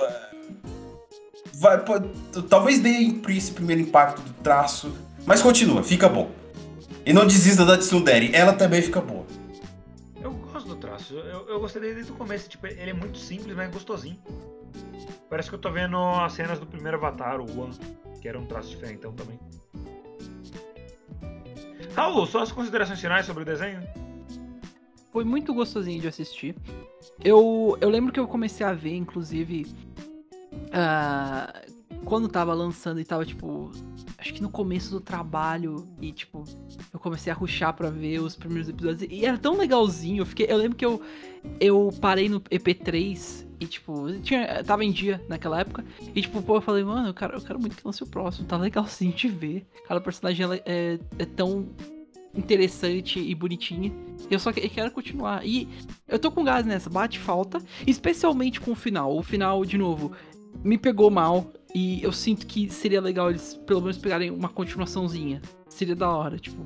é, vai, pode- talvez dê esse primeiro impacto do traço, mas continua, fica bom. E não desista da Tsundere, ela também fica boa. Eu gosto do traço. Eu, eu gostei dele desde o começo. Tipo, ele é muito simples, mas gostosinho. Parece que eu tô vendo as cenas do primeiro Avatar, o One, que era um traço diferentão também. Raul, suas considerações finais sobre o desenho? Foi muito gostosinho de assistir. Eu, eu lembro que eu comecei a ver, inclusive, ah, quando tava lançando e tava, tipo, acho que no começo do trabalho e, tipo, eu comecei a ruxar pra ver os primeiros episódios e era tão legalzinho. Eu, fiquei, eu lembro que eu, eu parei no EP3 e, tipo, tinha, tava em dia naquela época e, tipo, pô, eu falei, mano, eu quero, eu quero muito que lance o próximo, tá legalzinho de ver. Cada personagem ela é, é tão interessante e bonitinha. Eu só quero continuar. E eu tô com gás nessa, bate falta, especialmente com o final. O final, de novo, me pegou mal e eu sinto que seria legal eles pelo menos pegarem uma continuaçãozinha. Seria da hora, tipo.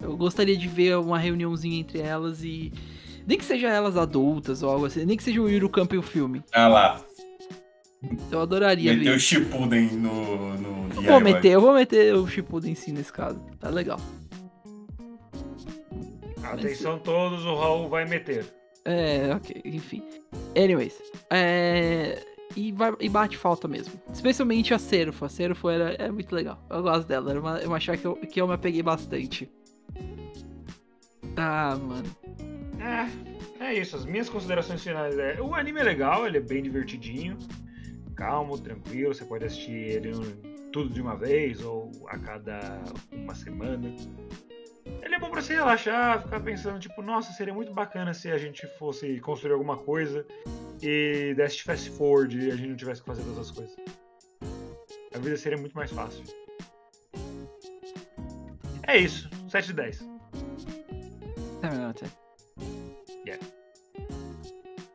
Eu gostaria de ver uma reuniãozinha entre elas e nem que seja elas adultas ou algo assim, nem que seja o Yuru Camp e o filme. Ah lá, Eu adoraria meteu o ver. Shippuden no, no Eu vou meter, eu vou meter o Shippuden sim nesse caso. Tá legal. Atenção todos, o Raul vai meter. É, ok, enfim. Anyways. É. E, vai- e bate falta mesmo. Especialmente a Serufo. A Serufo era, é muito legal. Eu gosto dela. Era uma, uma chave que eu, que eu me apeguei bastante. Ah, mano. É, é isso. As minhas considerações finais é. O anime é legal, ele é bem divertidinho. Calmo, tranquilo. Você pode assistir ele tudo de uma vez ou a cada uma semana. Ele é bom pra você relaxar, ficar pensando, tipo, nossa, seria muito bacana se a gente fosse construir alguma coisa e desse fast forward e a gente não tivesse que fazer todas as coisas. A vida seria muito mais fácil. É isso, 7 de 10. Terminou.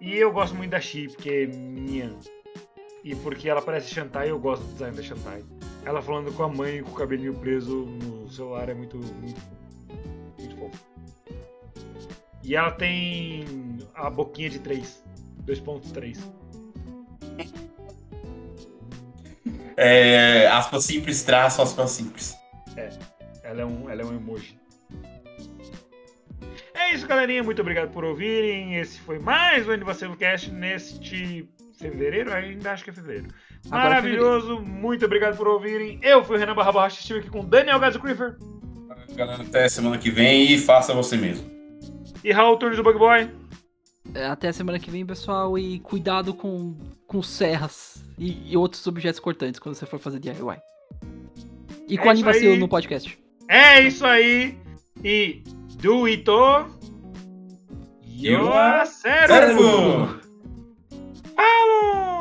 E eu gosto muito da Shi, porque é minha. E porque ela parece Shantai, eu gosto do design da Shantai. Ela falando com a mãe com o cabelinho preso no celular é muito, muito, muito fofo. E ela tem a boquinha de 3. 2.3. É, aspas simples, traço, aspas simples. Ela é um, ela é um emoji. É isso, galerinha. Muito obrigado por ouvirem. Esse foi mais um Anivacilo Cast neste fevereiro. Ainda acho que é fevereiro. Agora é Maravilhoso. Muito obrigado por ouvirem. Eu fui o Renan Barra Borracha. Estive aqui com Daniel Gadzo Creeper Galera, até semana que vem e faça você mesmo. e Raul Turnes do Bug Boy. É, Até a semana que vem, pessoal. E cuidado com, com serras e, e outros objetos cortantes quando você for fazer DIY. E com É a Anivacilo aí. no podcast. É isso aí. E do Ito. Yoacero. Certo! Falou!